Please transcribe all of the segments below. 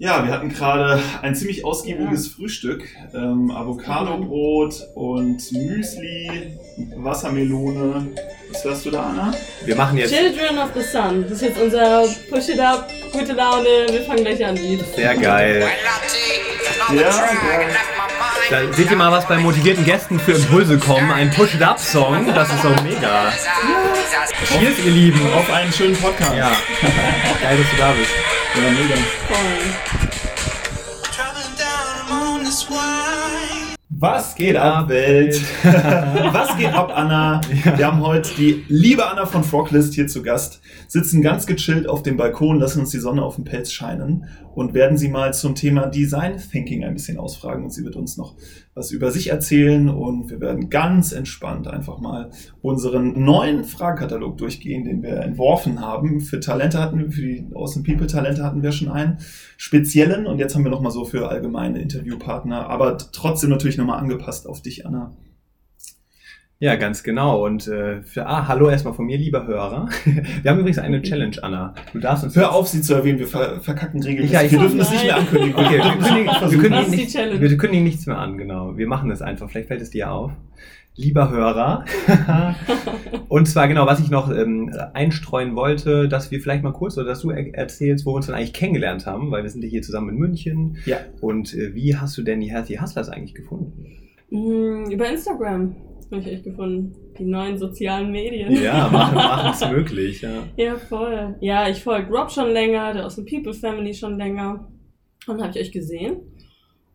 Ja, wir hatten gerade ein ziemlich ausgiebiges Frühstück. Ähm, Avocado-Brot und Müsli, Wassermelone. Was hörst du da, Anna? wir machen jetzt Children of the Sun. Das ist jetzt unser Push It Up, gute Laune. Wir fangen gleich an, Lied. sehr geil. Ja, geil. Da seht ihr mal, was bei motivierten Gästen für Impulse kommen. Ein Push-It-Up-Song, das ist doch mega. Cheers, ihr Lieben. Auf einen schönen Podcast. Ja, geil, dass du da bist. Ja mega. Was geht ab, Welt? Was geht ab, Anna? Wir haben heute die liebe Anna von Froglist hier zu Gast, sitzen ganz gechillt auf dem Balkon, lassen uns die Sonne auf den Pelz scheinen und werden sie mal zum Thema Design Thinking ein bisschen ausfragen und sie wird uns noch was über sich erzählen und wir werden ganz entspannt einfach mal unseren neuen Fragenkatalog durchgehen, den wir entworfen haben. Für Talente hatten wir, für die Awesome People Talente hatten wir schon einen speziellen und jetzt haben wir nochmal so für allgemeine Interviewpartner, aber trotzdem natürlich nochmal angepasst auf dich, Anna. Ja, ganz genau. Und äh, für, ah, hallo erstmal von mir, lieber Hörer. Wir haben übrigens eine Challenge, Anna. Du darfst uns Hör auf, sie zu erwähnen, wir ver verkacken regelmäßig. Ja, ich- wir dürfen das nicht mehr ankündigen. Okay, wir kündigen, wir kündigen, Challenge. wir kündigen nichts mehr an, genau. Wir machen das einfach. Vielleicht fällt es dir auf. Lieber Hörer. Und zwar genau, was ich noch ähm, einstreuen wollte, dass wir vielleicht mal kurz oder dass du er erzählst, wo wir uns dann eigentlich kennengelernt haben, weil wir sind ja hier zusammen in München. Ja. Und äh, wie hast du denn die Healthy Hustlers eigentlich gefunden? Mm, über Instagram habe ich euch gefunden. Die neuen sozialen Medien. Ja, machen es möglich. Ja. Ja, voll. Ja, ich folge Rob schon länger, der aus dem People Family schon länger. Und dann habe ich euch gesehen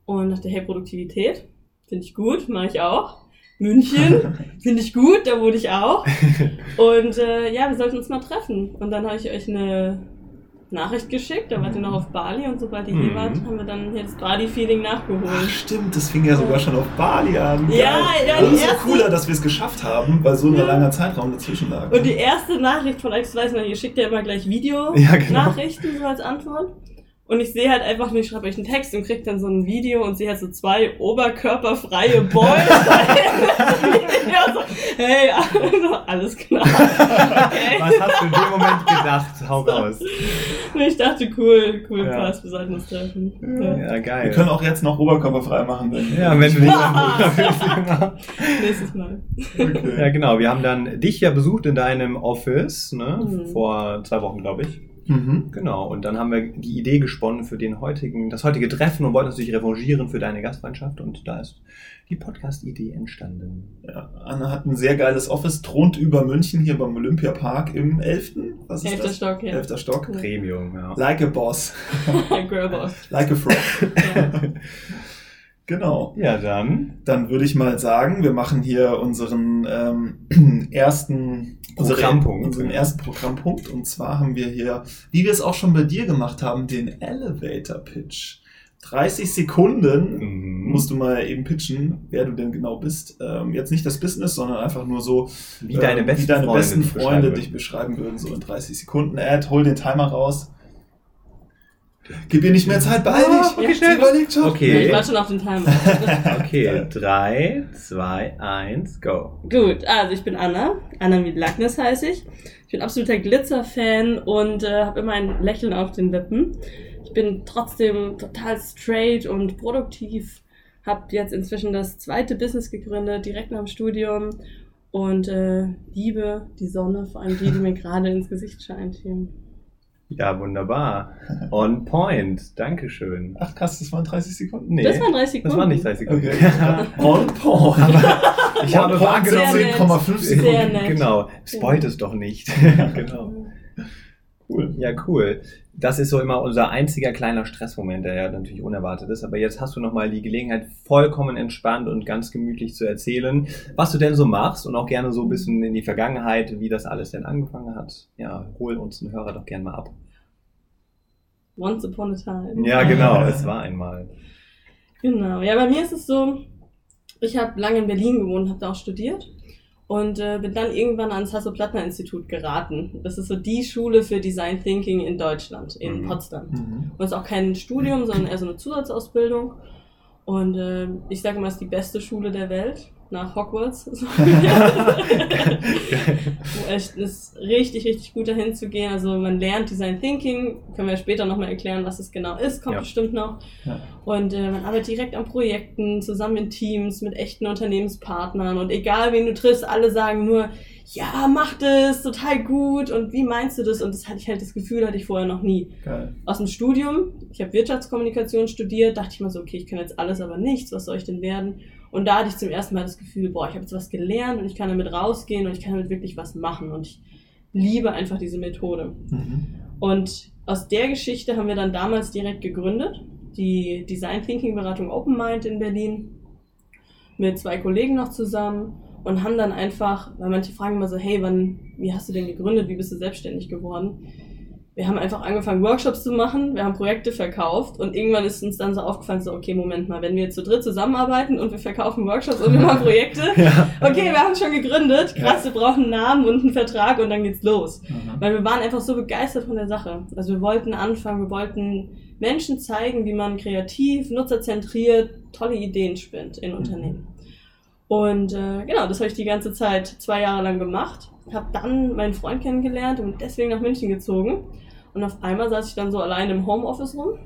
und dachte, hey, Produktivität, finde ich gut, mache ich auch. München, finde ich gut, da wurde ich auch. Und äh, ja, wir sollten uns mal treffen. Und dann habe ich euch eine Nachricht geschickt, da wart ihr noch auf Bali und sobald hier Mhm. wart, haben wir dann jetzt Bali-Feeling Ach, nachgeholt. stimmt, das fing ja sogar schon auf Bali an. Ja, Geil. ja, Und die umso erste- cooler, dass wir es geschafft haben, weil so ein Ja. langer Zeitraum dazwischen lag. Und die erste Nachricht von euch, weiß man, ihr schickt ja immer gleich Ja, genau. Video-Nachrichten so als Antwort. Und ich sehe halt einfach nur, ich schreibe euch einen Text und krieg dann so ein Video und sehe halt so zwei oberkörperfreie Boys. ja, so, hey, also, alles klar. Okay. Was hast du in dem Moment gedacht? Hau raus. Und ich dachte, cool, cool, Ja. passt, wir sollten uns treffen. Ja. Ja, wir geil. können auch jetzt noch oberkörperfrei machen. Wenn Ja, wenn du nicht genau. Nächstes Mal. Okay. Ja, genau. Wir haben dann dich ja besucht in deinem Office, ne? Mhm. Vor zwei Wochen, glaube ich. Mhm. Genau. Und dann haben wir die Idee gesponnen für den heutigen, das heutige Treffen und wollten natürlich revanchieren für deine Gastfreundschaft. Und da ist die Podcast-Idee entstanden. Ja, Anna hat ein sehr geiles Office, thront über München hier beim Olympiapark im 11. Was ist Elfter das? Stock, ja. 11. Stock. Premium, ja. Like a boss. Girlboss. Like a frog. Genau. Ja, dann. Dann würde ich mal sagen, wir machen hier unseren ähm, ersten Programmpunkt. Unseren ersten Programmpunkt. Und zwar haben wir hier, wie wir es auch schon bei dir gemacht haben, den Elevator Pitch. 30 Sekunden Mhm. musst du mal eben pitchen, wer du denn genau bist. Ähm, jetzt nicht das Business, sondern einfach nur so, Wie deine ähm, besten wie deine Freunde besten dich Freunde beschreiben dich würden. beschreiben würden, so in 30 Sekunden. Ed, hol den Timer raus. Gib ihr nicht mehr Zeit, beeil dich. okay, Sie schnell. überlegt schon. Okay. Ich warte schon auf den Timer. Okay, drei, zwei, eins, go. Gut, also ich bin Anna. Anna Miedlagnis heiße ich. Ich bin absoluter Glitzer-Fan und äh, habe immer ein Lächeln auf den Lippen. Ich bin trotzdem total straight und produktiv. Habe jetzt inzwischen das zweite Business gegründet, direkt nach dem Studium. Und äh, liebe die Sonne, vor allem die, die mir gerade ins Gesicht scheint hier. Ja, wunderbar. On point. Dankeschön. Ach krass, das waren 30 Sekunden. Nee, Das waren 30 Sekunden. das waren nicht 30 Sekunden. Okay. On point. Ich habe wahrgenommen. Sehr nett. 10,5 Sehr Sekunden. nett. Genau. Spoilt es doch nicht. genau. Cool. Ja, cool. Das ist so immer unser einziger kleiner Stressmoment, der ja natürlich unerwartet ist. Aber jetzt hast du nochmal die Gelegenheit, vollkommen entspannt und ganz gemütlich zu erzählen, was du denn so machst und auch gerne so ein bisschen in die Vergangenheit, wie das alles denn angefangen hat. Ja, hol uns den Hörer doch gerne mal ab. Once upon a time. Ja, genau, es war einmal. Genau. Ja, bei mir ist es so, ich habe lange in Berlin gewohnt, habe da auch studiert und äh, bin dann irgendwann ans Hasso-Plattner-Institut geraten. Das ist so die Schule für Design Thinking in Deutschland, in Mhm. Potsdam. Mhm. Und es ist auch kein Studium, sondern eher so eine Zusatzausbildung. Und äh, ich sage mal, es ist die beste Schule der Welt, nach Hogwarts. es ist richtig, richtig gut dahin zu gehen. Also man lernt Design Thinking, können wir später nochmal erklären, was es genau ist, kommt Ja. bestimmt noch. Ja. Und äh, man arbeitet direkt an Projekten, zusammen in Teams, mit echten Unternehmenspartnern. Und egal wen du triffst, alle sagen nur, ja, mach das, total gut. Und wie meinst du das? Und das hatte ich halt das Gefühl, hatte ich vorher noch nie. Geil. Aus dem Studium, ich habe Wirtschaftskommunikation studiert, dachte ich mir so, okay, ich kann jetzt alles, aber nichts, was soll ich denn werden? Und da hatte ich zum ersten Mal das Gefühl, boah, ich habe jetzt was gelernt und ich kann damit rausgehen und ich kann damit wirklich was machen. Und ich liebe einfach diese Methode. Mhm. Und aus der Geschichte haben wir dann damals direkt gegründet, die Design Thinking Beratung Open Mind in Berlin, mit zwei Kollegen noch zusammen und haben dann einfach, weil manche fragen immer so, hey, wann, wie hast du denn gegründet, wie bist du selbstständig geworden? Wir haben einfach angefangen, Workshops zu machen, wir haben Projekte verkauft und irgendwann ist uns dann so aufgefallen, so, okay, Moment mal, wenn wir zu dritt zusammenarbeiten und wir verkaufen Workshops und wir machen Projekte, Ja. okay, wir haben schon gegründet, krass, wir brauchen einen Namen und einen Vertrag und dann geht's los. Mhm. Weil wir waren einfach so begeistert von der Sache. Also wir wollten anfangen, wir wollten Menschen zeigen, wie man kreativ, nutzerzentriert tolle Ideen spinnt in Unternehmen. Und äh, genau, das habe ich die ganze Zeit zwei Jahre lang gemacht. Habe dann meinen Freund kennengelernt und deswegen nach München gezogen. Und auf einmal saß ich dann so allein im Homeoffice rum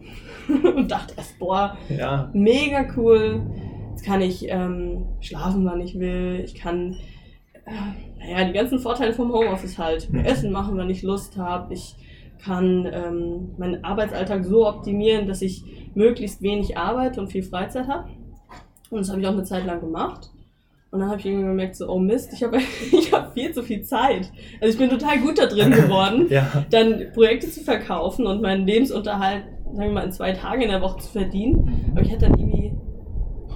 und dachte erst, boah, Ja. mega cool. Jetzt kann ich ähm, schlafen, wann ich will. Ich kann, äh, naja, die ganzen Vorteile vom Homeoffice halt. Mhm. Essen machen, wann ich Lust habe. Ich kann ähm, meinen Arbeitsalltag so optimieren, dass ich möglichst wenig arbeite und viel Freizeit habe. Und das habe ich auch eine Zeit lang gemacht. Und dann habe ich irgendwann gemerkt, so, oh Mist, ich habe ich hab viel zu viel Zeit. Also ich bin total gut da drin geworden Ja. dann Projekte zu verkaufen und meinen Lebensunterhalt, sagen wir mal, in zwei Tagen in der Woche zu verdienen. Aber ich hatte dann irgendwie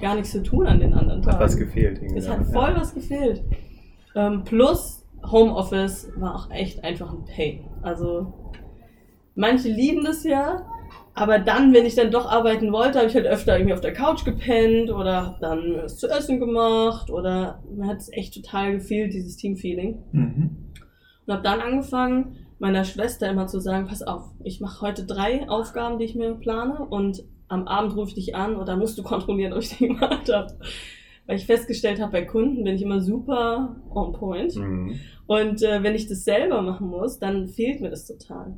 gar nichts zu tun an den anderen Tagen. Hat was gefehlt. irgendwie, Es ja. hat voll was gefehlt. Ähm, plus Homeoffice war auch echt einfach ein Pain. Also manche lieben das ja, aber dann, wenn ich dann doch arbeiten wollte, habe ich halt öfter irgendwie auf der Couch gepennt oder habe dann was zu essen gemacht oder mir hat es echt total gefehlt, dieses Teamfeeling. Mhm. Und habe dann angefangen, meiner Schwester immer zu sagen, pass auf, ich mache heute drei Aufgaben, die ich mir plane und am Abend rufe ich dich an oder musst du kontrollieren, ob ich die gemacht habe. Weil ich festgestellt habe, bei Kunden bin ich immer super on point. Mhm. Und äh, wenn ich das selber machen muss, dann fehlt mir das total.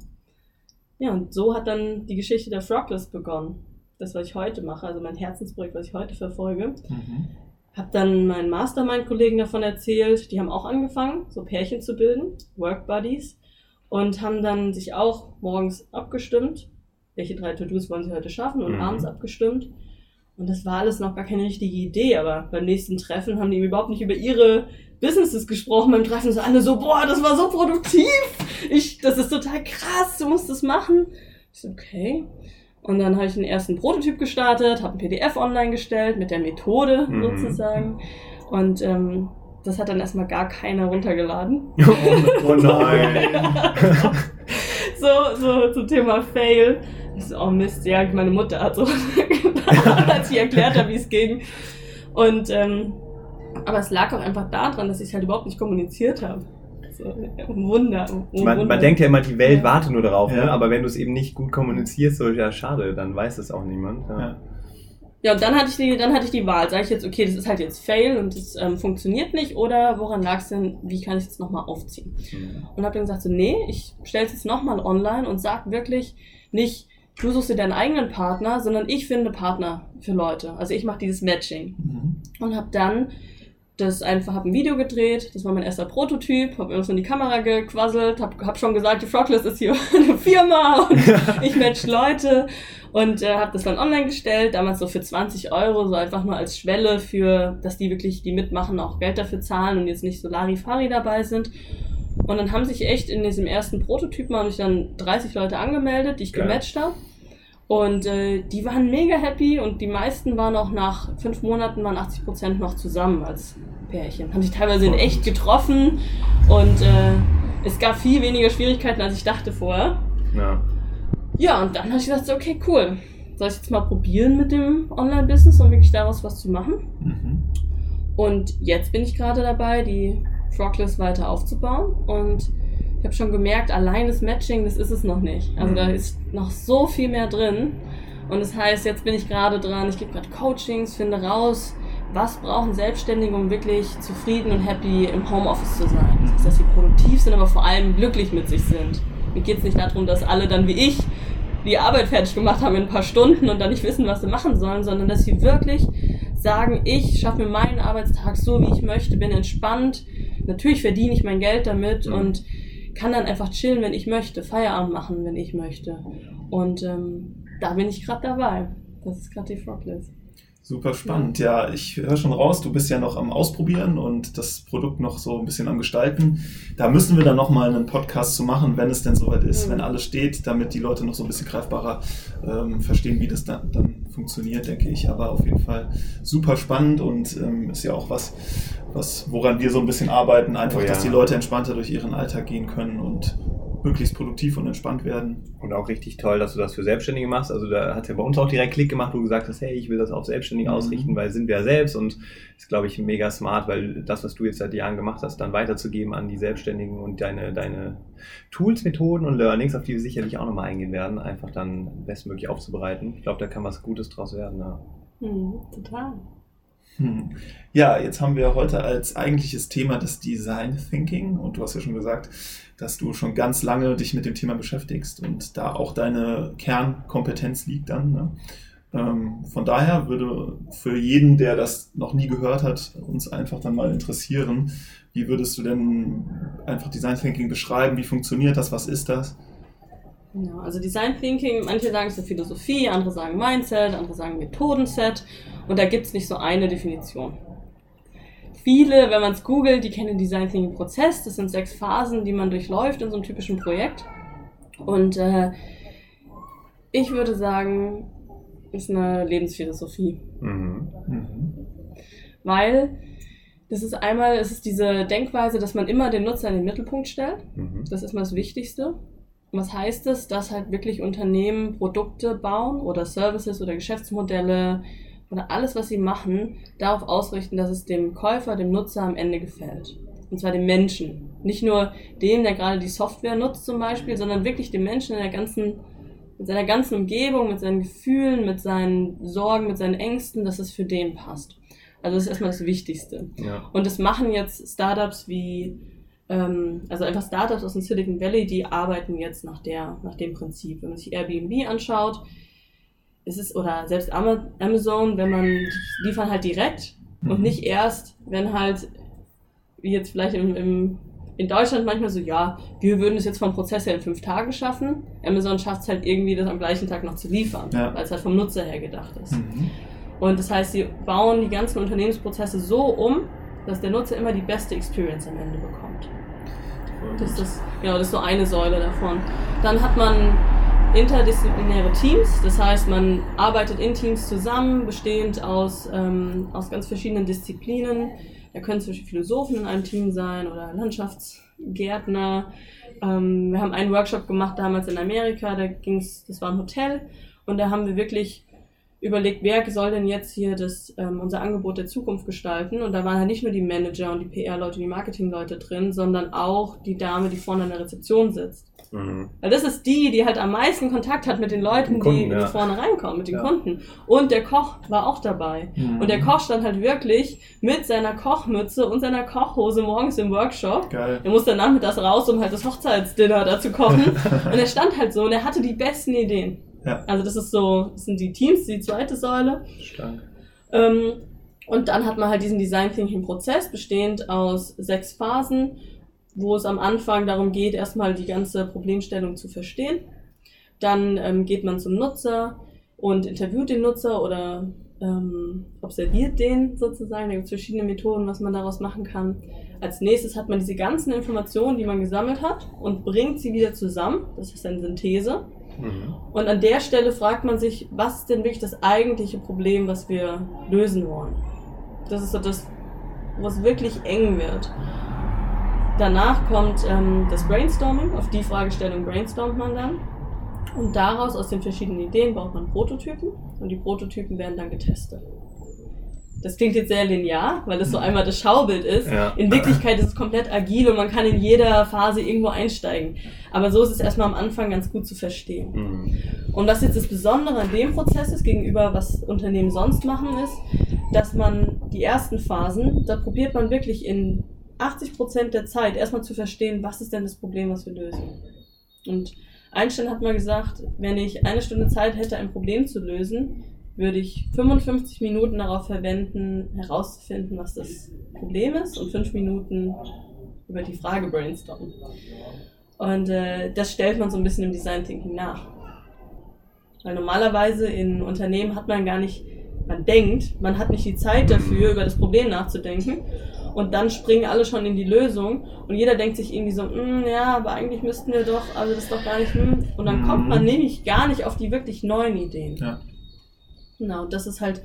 Ja, und so hat dann die Geschichte der Frogless begonnen. Das, was ich heute mache, also mein Herzensprojekt, was ich heute verfolge. Mhm. Hab dann meinen Mastermind-Kollegen davon erzählt, die haben auch angefangen, so Pärchen zu bilden, Work Buddies, und haben dann sich auch morgens abgestimmt, welche drei To-Dos wollen sie heute schaffen, und Mhm. abends abgestimmt. Und das war alles noch gar keine richtige Idee, aber beim nächsten Treffen haben die überhaupt nicht über ihre Businesses gesprochen. Beim Treffen so alle so, boah, das war so produktiv. Ich, das ist total krass, du musst das machen. Ich so, okay. Und dann habe ich den ersten Prototyp gestartet, habe ein PDF online gestellt mit der Methode Mhm. sozusagen. Und ähm, das hat dann erstmal gar keiner runtergeladen. Oh, oh nein. so, so zum Thema Fail. Ich so, oh Mist, ja, meine Mutter hat so als ich erklärt habe, wie es ging. Und ähm, aber es lag auch einfach daran, dass ich es halt überhaupt nicht kommuniziert habe. So, ein Wunder. Man, Wunder. man denkt ja immer, die Welt Ja. wartet nur darauf, ne? Ja. aber wenn du es eben nicht gut kommunizierst, so ja schade, dann weiß es auch niemand. Ja. Ja. Und dann hatte ich die, dann hatte ich die Wahl. Sage ich jetzt, okay, das ist halt jetzt Fail und das ähm, funktioniert nicht, oder woran lag es denn, wie kann ich es jetzt nochmal aufziehen? Mhm. Und habe dann gesagt, so, nee, ich stelle es jetzt nochmal online und sag wirklich nicht, du suchst dir deinen eigenen Partner, sondern ich finde Partner für Leute. Also ich mache dieses Matching. Mhm. Und habe dann das einfach, habe ein Video gedreht, das war mein erster Prototyp, habe irgendwas in die Kamera gequasselt, habe hab schon gesagt, die Froglist ist hier eine Firma und ich match Leute und äh, habe das dann online gestellt, damals so für 20 Euro, so einfach nur als Schwelle für, dass die wirklich, die mitmachen, auch Geld dafür zahlen und jetzt nicht so Larifari dabei sind. Und dann haben sich echt in diesem ersten Prototypen haben sich dann 30 Leute angemeldet, die ich Geil. gematcht habe. Und äh, die waren mega happy und die meisten waren auch nach fünf Monaten waren 80 Prozent noch zusammen als Pärchen. Haben sich teilweise in echt getroffen und äh, es gab viel weniger Schwierigkeiten, als ich dachte vorher. Ja. Ja, und dann habe ich gedacht, so, okay, cool. Soll ich jetzt mal probieren mit dem Online-Business und wirklich daraus was zu machen? Mhm. Und jetzt bin ich gerade dabei, die Frogless weiter aufzubauen. Und ich habe schon gemerkt, allein das Matching, das ist es noch nicht. Also Mhm. da ist noch so viel mehr drin. Und das heißt, jetzt bin ich gerade dran, ich gebe gerade Coachings, finde raus, was brauchen Selbstständige, um wirklich zufrieden und happy im Homeoffice zu sein. Das heißt, dass sie produktiv sind, aber vor allem glücklich mit sich sind. Mir geht es nicht darum, dass alle dann wie ich die Arbeit fertig gemacht haben in ein paar Stunden und dann nicht wissen, was sie machen sollen, sondern dass sie wirklich sagen, ich schaffe mir meinen Arbeitstag so, wie ich möchte, bin entspannt. Natürlich verdiene ich mein Geld damit Mhm. und kann dann einfach chillen, wenn ich möchte, Feierabend machen, wenn ich möchte. Und ähm, da bin ich gerade dabei. Das ist gerade die Frogless. Super spannend. Ja, ich höre schon raus, du bist ja noch am Ausprobieren und das Produkt noch so ein bisschen am Gestalten. Da müssen wir dann nochmal einen Podcast zu machen, wenn es denn soweit ist, Mhm. wenn alles steht, damit die Leute noch so ein bisschen greifbarer ähm, verstehen, wie das dann, dann funktioniert, denke ich. Aber auf jeden Fall super spannend und ähm, ist ja auch was, was, woran wir so ein bisschen arbeiten, einfach, Oh ja. dass die Leute entspannter durch ihren Alltag gehen können und möglichst produktiv und entspannt werden. Und auch richtig toll, dass du das für Selbstständige machst. Also da hat ja bei uns auch direkt Klick gemacht, wo du gesagt hast, hey, ich will das auf Selbstständige Mhm. ausrichten, weil sind wir ja selbst und ist, glaube ich, mega smart, weil das, was du jetzt seit Jahren gemacht hast, dann weiterzugeben an die Selbstständigen und deine, deine Tools, Methoden und Learnings, auf die wir sicherlich auch nochmal eingehen werden, einfach dann bestmöglich aufzubereiten. Ich glaube, da kann was Gutes draus werden. Ja. Hm, total. Hm. Ja, jetzt haben wir heute als eigentliches Thema das Design Thinking und du hast ja schon gesagt, dass du schon ganz lange dich mit dem Thema beschäftigst und da auch deine Kernkompetenz liegt dann. Ne? Ähm, von daher würde für jeden, der das noch nie gehört hat, uns einfach dann mal interessieren, wie würdest du denn einfach Design Thinking beschreiben? Wie funktioniert das? Was ist das? Genau, also Design Thinking, manche sagen es ist Philosophie, andere sagen Mindset, andere sagen Methodenset und da gibt es nicht so eine Definition. Viele, wenn man es googelt, die kennen den Design Thinking Prozess, das sind sechs Phasen, die man durchläuft in so einem typischen Projekt und äh, ich würde sagen, ist eine Lebensphilosophie. Mhm. Mhm. Weil das ist einmal, es ist diese Denkweise, dass man immer den Nutzer in den Mittelpunkt stellt. Mhm. Das ist mal das Wichtigste. Was heißt es, dass halt wirklich Unternehmen Produkte bauen oder Services oder Geschäftsmodelle oder alles, was sie machen, darauf ausrichten, dass es dem Käufer, dem Nutzer am Ende gefällt. Und zwar dem Menschen. Nicht nur dem, der gerade die Software nutzt zum Beispiel, sondern wirklich dem Menschen in der ganzen, mit seiner ganzen Umgebung, mit seinen Gefühlen, mit seinen Sorgen, mit seinen Ängsten, dass es für den passt. Also das ist erstmal das Wichtigste. Ja. Und das machen jetzt Startups wie, also einfach Startups aus dem Silicon Valley, die arbeiten jetzt nach, der, nach dem Prinzip. Wenn man sich Airbnb anschaut, ist es, oder selbst Ama- Amazon, wenn man, die liefern halt direkt und Mhm. nicht erst, wenn halt, wie jetzt vielleicht im, im, in Deutschland manchmal so, ja, wir würden es jetzt vom Prozess her in fünf Tagen schaffen. Amazon schafft es halt irgendwie, das am gleichen Tag noch zu liefern, Ja. weil es halt vom Nutzer her gedacht ist. Mhm. Und das heißt, sie bauen die ganzen Unternehmensprozesse so um, dass der Nutzer immer die beste Experience am Ende bekommt. Das ist, das, genau, das ist so eine Säule davon. Dann hat man interdisziplinäre Teams, das heißt, man arbeitet in Teams zusammen, bestehend aus, ähm, aus ganz verschiedenen Disziplinen. Da können zum Beispiel Philosophen in einem Team sein oder Landschaftsgärtner. Ähm, wir haben einen Workshop gemacht damals in Amerika, da ging's, das war ein Hotel und da haben wir wirklich überlegt, wer soll denn jetzt hier das, ähm, unser Angebot der Zukunft gestalten. Und da waren halt nicht nur die Manager und die PR-Leute, die Marketing-Leute drin, sondern auch die Dame, die vorne an der Rezeption sitzt. Mhm. Weil das ist die, die halt am meisten Kontakt hat mit den Leuten, Den Kunden, die, ja. vorne reinkommen, mit den Ja. Kunden. Und der Koch war auch dabei. Mhm. Und der Koch stand halt wirklich mit seiner Kochmütze und seiner Kochhose morgens im Workshop. Geil. Er musste nachmittags raus, um halt das Hochzeitsdinner da zu kochen. und er stand halt so und er hatte die besten Ideen. Ja. Also das ist so, das sind die Teams, die zweite Säule. Stark. Ähm, und dann hat man halt diesen Design Thinking Prozess, bestehend aus sechs Phasen, wo es am Anfang darum geht, erstmal die ganze Problemstellung zu verstehen. Dann ähm, geht man zum Nutzer und interviewt den Nutzer oder ähm, observiert den sozusagen. Da gibt es verschiedene Methoden, was man daraus machen kann. Als nächstes hat man diese ganzen Informationen, die man gesammelt hat, und bringt sie wieder zusammen. Das ist eine Synthese. Mhm. Und an der Stelle fragt man sich, was ist denn wirklich das eigentliche Problem, was wir lösen wollen? Das ist so das, was wirklich eng wird. Danach kommt ähm, das Brainstorming. Auf die Fragestellung brainstormt man dann. Und daraus, aus den verschiedenen Ideen, baut man Prototypen. Und die Prototypen werden dann getestet. Das klingt jetzt sehr linear, weil das so einmal das Schaubild ist. Ja. In Wirklichkeit ist es komplett agil und man kann in jeder Phase irgendwo einsteigen. Aber so ist es erstmal am Anfang ganz gut zu verstehen. Mhm. Und was jetzt das Besondere an dem Prozess ist, gegenüber was Unternehmen sonst machen, ist, dass man die ersten Phasen, da probiert man wirklich in 80 Prozent der Zeit erstmal zu verstehen, was ist denn das Problem, was wir lösen. Und Einstein hat mal gesagt, wenn ich eine Stunde Zeit hätte, ein Problem zu lösen, würde ich 55 Minuten darauf verwenden, herauszufinden, was das Problem ist und 5 Minuten über die Frage brainstormen. Und äh, das stellt man so ein bisschen im Design Thinking nach. Weil normalerweise in Unternehmen hat man gar nicht, man denkt, man hat nicht die Zeit dafür, über das Problem nachzudenken. Und dann springen alle schon in die Lösung und jeder denkt sich irgendwie so, "Mm, ja, aber eigentlich müssten wir doch, also das ist doch gar nicht, hm. und dann kommt man nämlich gar nicht auf die wirklich neuen Ideen. Ja. Genau, das ist halt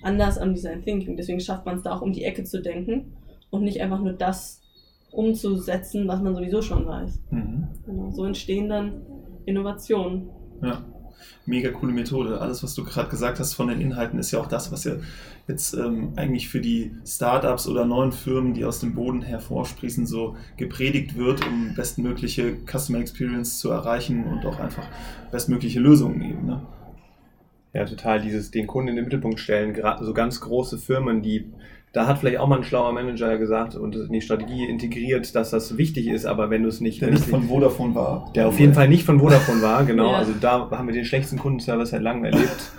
anders am Design Thinking. Deswegen schafft man es da auch um die Ecke zu denken und nicht einfach nur das umzusetzen, was man sowieso schon weiß. Mhm. Genau, so entstehen dann Innovationen. Ja, mega coole Methode. Alles, was du gerade gesagt hast von den Inhalten, ist ja auch das, was ja jetzt ähm, eigentlich für die Startups oder neuen Firmen, die aus dem Boden hervorsprießen, so gepredigt wird, um bestmögliche Customer Experience zu erreichen und auch einfach bestmögliche Lösungen eben. Ne? Ja, total. Dieses den Kunden in den Mittelpunkt stellen, gerade so ganz große Firmen, die da hat vielleicht auch mal ein schlauer Manager gesagt und in die Strategie integriert, dass das wichtig ist, aber wenn du es nicht, Der wenn nicht es von Vodafone war. der auf jeden Fall nicht von Vodafone war, genau. Ja. Also da haben wir den schlechtesten Kundenservice seit langem erlebt.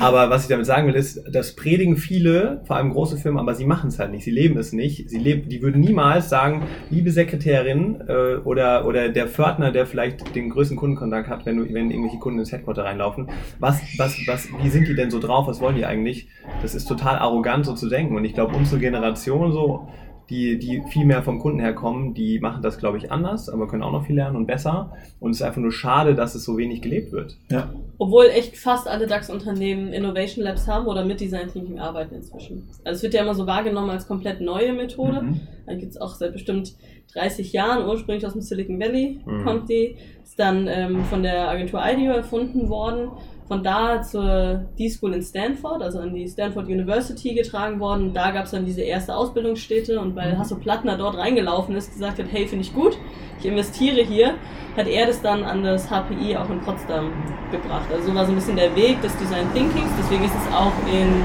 Aber was ich damit sagen will, ist, das predigen viele, vor allem große Firmen, aber sie machen es halt nicht. Sie leben es nicht. Sie leben, die würden niemals sagen, liebe Sekretärin äh, oder, oder der Pförtner, der vielleicht den größten Kundenkontakt hat, wenn, du, wenn irgendwelche Kunden ins Headquarter reinlaufen, was, was, was, wie sind die denn so drauf? Was wollen die eigentlich? Das ist total arrogant, so zu denken. Und ich glaube, unsere Generation so, die, die viel mehr vom Kunden herkommen, die machen das, glaube ich, anders, aber können auch noch viel lernen und besser. Und es ist einfach nur schade, dass es so wenig gelebt wird. Ja, Obwohl echt fast alle DAX-Unternehmen Innovation Labs haben oder mit Design Thinking arbeiten inzwischen. Also es wird ja immer so wahrgenommen als komplett neue Methode. Mhm. Da gibt es auch seit bestimmt 30 Jahren, ursprünglich aus dem Silicon Valley Mhm. kommt die. Ist dann ähm, von der Agentur IDEO erfunden worden. Von da zur D-School in Stanford, also an die Stanford University getragen worden. Da gab es dann diese erste Ausbildungsstätte und weil Hasso Plattner dort reingelaufen ist, gesagt hat, hey, finde ich gut, ich investiere hier, hat er das dann an das HPI auch in Potsdam gebracht. Also so war so ein bisschen der Weg des Design Thinkings, deswegen ist es auch in,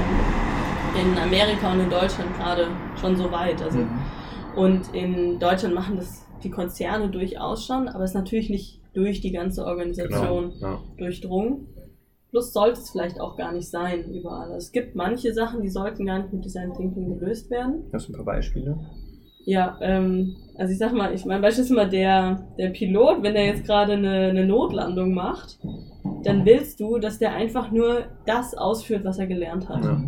in Amerika und in Deutschland gerade schon so weit. Also Mhm. und in Deutschland machen das die Konzerne durchaus schon, aber es ist natürlich nicht durch die ganze Organisation Ja. durchdrungen. Plus sollte es vielleicht auch gar nicht sein überall. Also es gibt manche Sachen, die sollten gar nicht mit Design Thinking gelöst werden. Hast du ein paar Beispiele? Ja, ähm, also ich sag mal, ich mein Beispiel ist immer der, der Pilot, wenn der jetzt gerade eine, eine Notlandung macht, dann willst du, dass der einfach nur das ausführt, was er gelernt hat. Ja.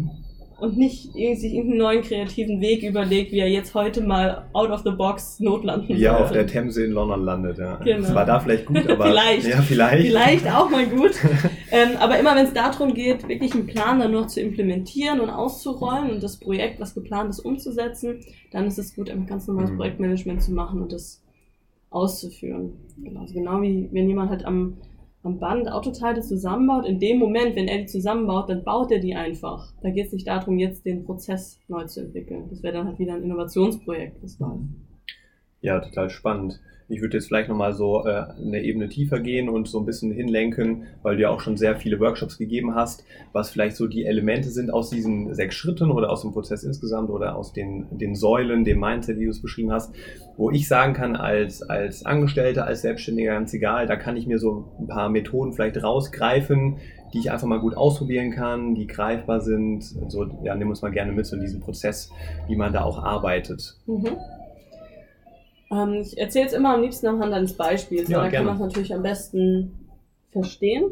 Und nicht sich irgendeinen neuen kreativen Weg überlegt, wie er jetzt heute mal out of the box notlanden Ja, auf sollte. der Themse in London landet, ja. Genau. Das war da vielleicht gut, aber. Vielleicht. Ja, vielleicht. Vielleicht auch mal gut. ähm, aber immer wenn es darum geht, wirklich einen Plan dann noch zu implementieren und auszurollen und das Projekt, was geplant ist, umzusetzen, dann ist es gut, ein ganz normales Mhm. Projektmanagement zu machen und das auszuführen. Genau, also genau wie wenn jemand halt am, am Band Autoteile zusammenbaut, in dem Moment, wenn er die zusammenbaut, dann baut er die einfach. Da geht es nicht darum, jetzt den Prozess neu zu entwickeln. Das wäre dann halt wieder ein Innovationsprojekt, das läuft. Ja, total spannend. Ich würde jetzt vielleicht nochmal so äh, eine Ebene tiefer gehen und so ein bisschen hinlenken, weil du ja auch schon sehr viele Workshops gegeben hast, was vielleicht so die Elemente sind aus diesen sechs Schritten oder aus dem Prozess insgesamt oder aus den, den Säulen, dem Mindset, wie du es beschrieben hast, wo ich sagen kann, als, als Angestellter, als Selbstständiger, ganz egal, da kann ich mir so ein paar Methoden vielleicht rausgreifen, die ich einfach mal gut ausprobieren kann, die greifbar sind. So, ja, nimm uns mal gerne mit so in diesen Prozess, wie man da auch arbeitet. Mhm. Ähm, ich erzähle jetzt immer am liebsten anhand eines Beispiels, Ja, weil da kann man es natürlich am besten verstehen.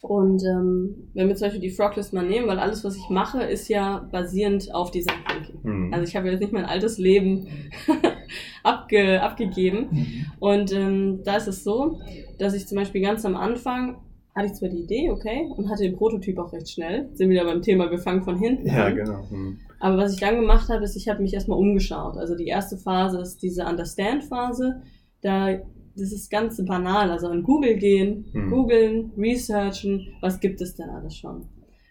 Und ähm, wenn wir zum Beispiel die Froglist mal nehmen, weil alles, was ich mache, ist ja basierend auf Design Thinking. Mhm. Also ich habe jetzt nicht mein altes Leben abge, abgegeben. Mhm. Und ähm, da ist es so, dass ich zum Beispiel ganz am Anfang hatte ich zwar die Idee, okay, und hatte den Prototyp auch recht schnell. Sind wieder beim Thema, wir fangen von hinten Ja, an. genau. Mhm. Aber was ich dann gemacht habe, ist, ich habe mich erstmal umgeschaut. Also die erste Phase ist diese Understand-Phase. Da, das ist ganz banal. Also an Google gehen, Mhm. googeln, researchen, was gibt es denn alles schon?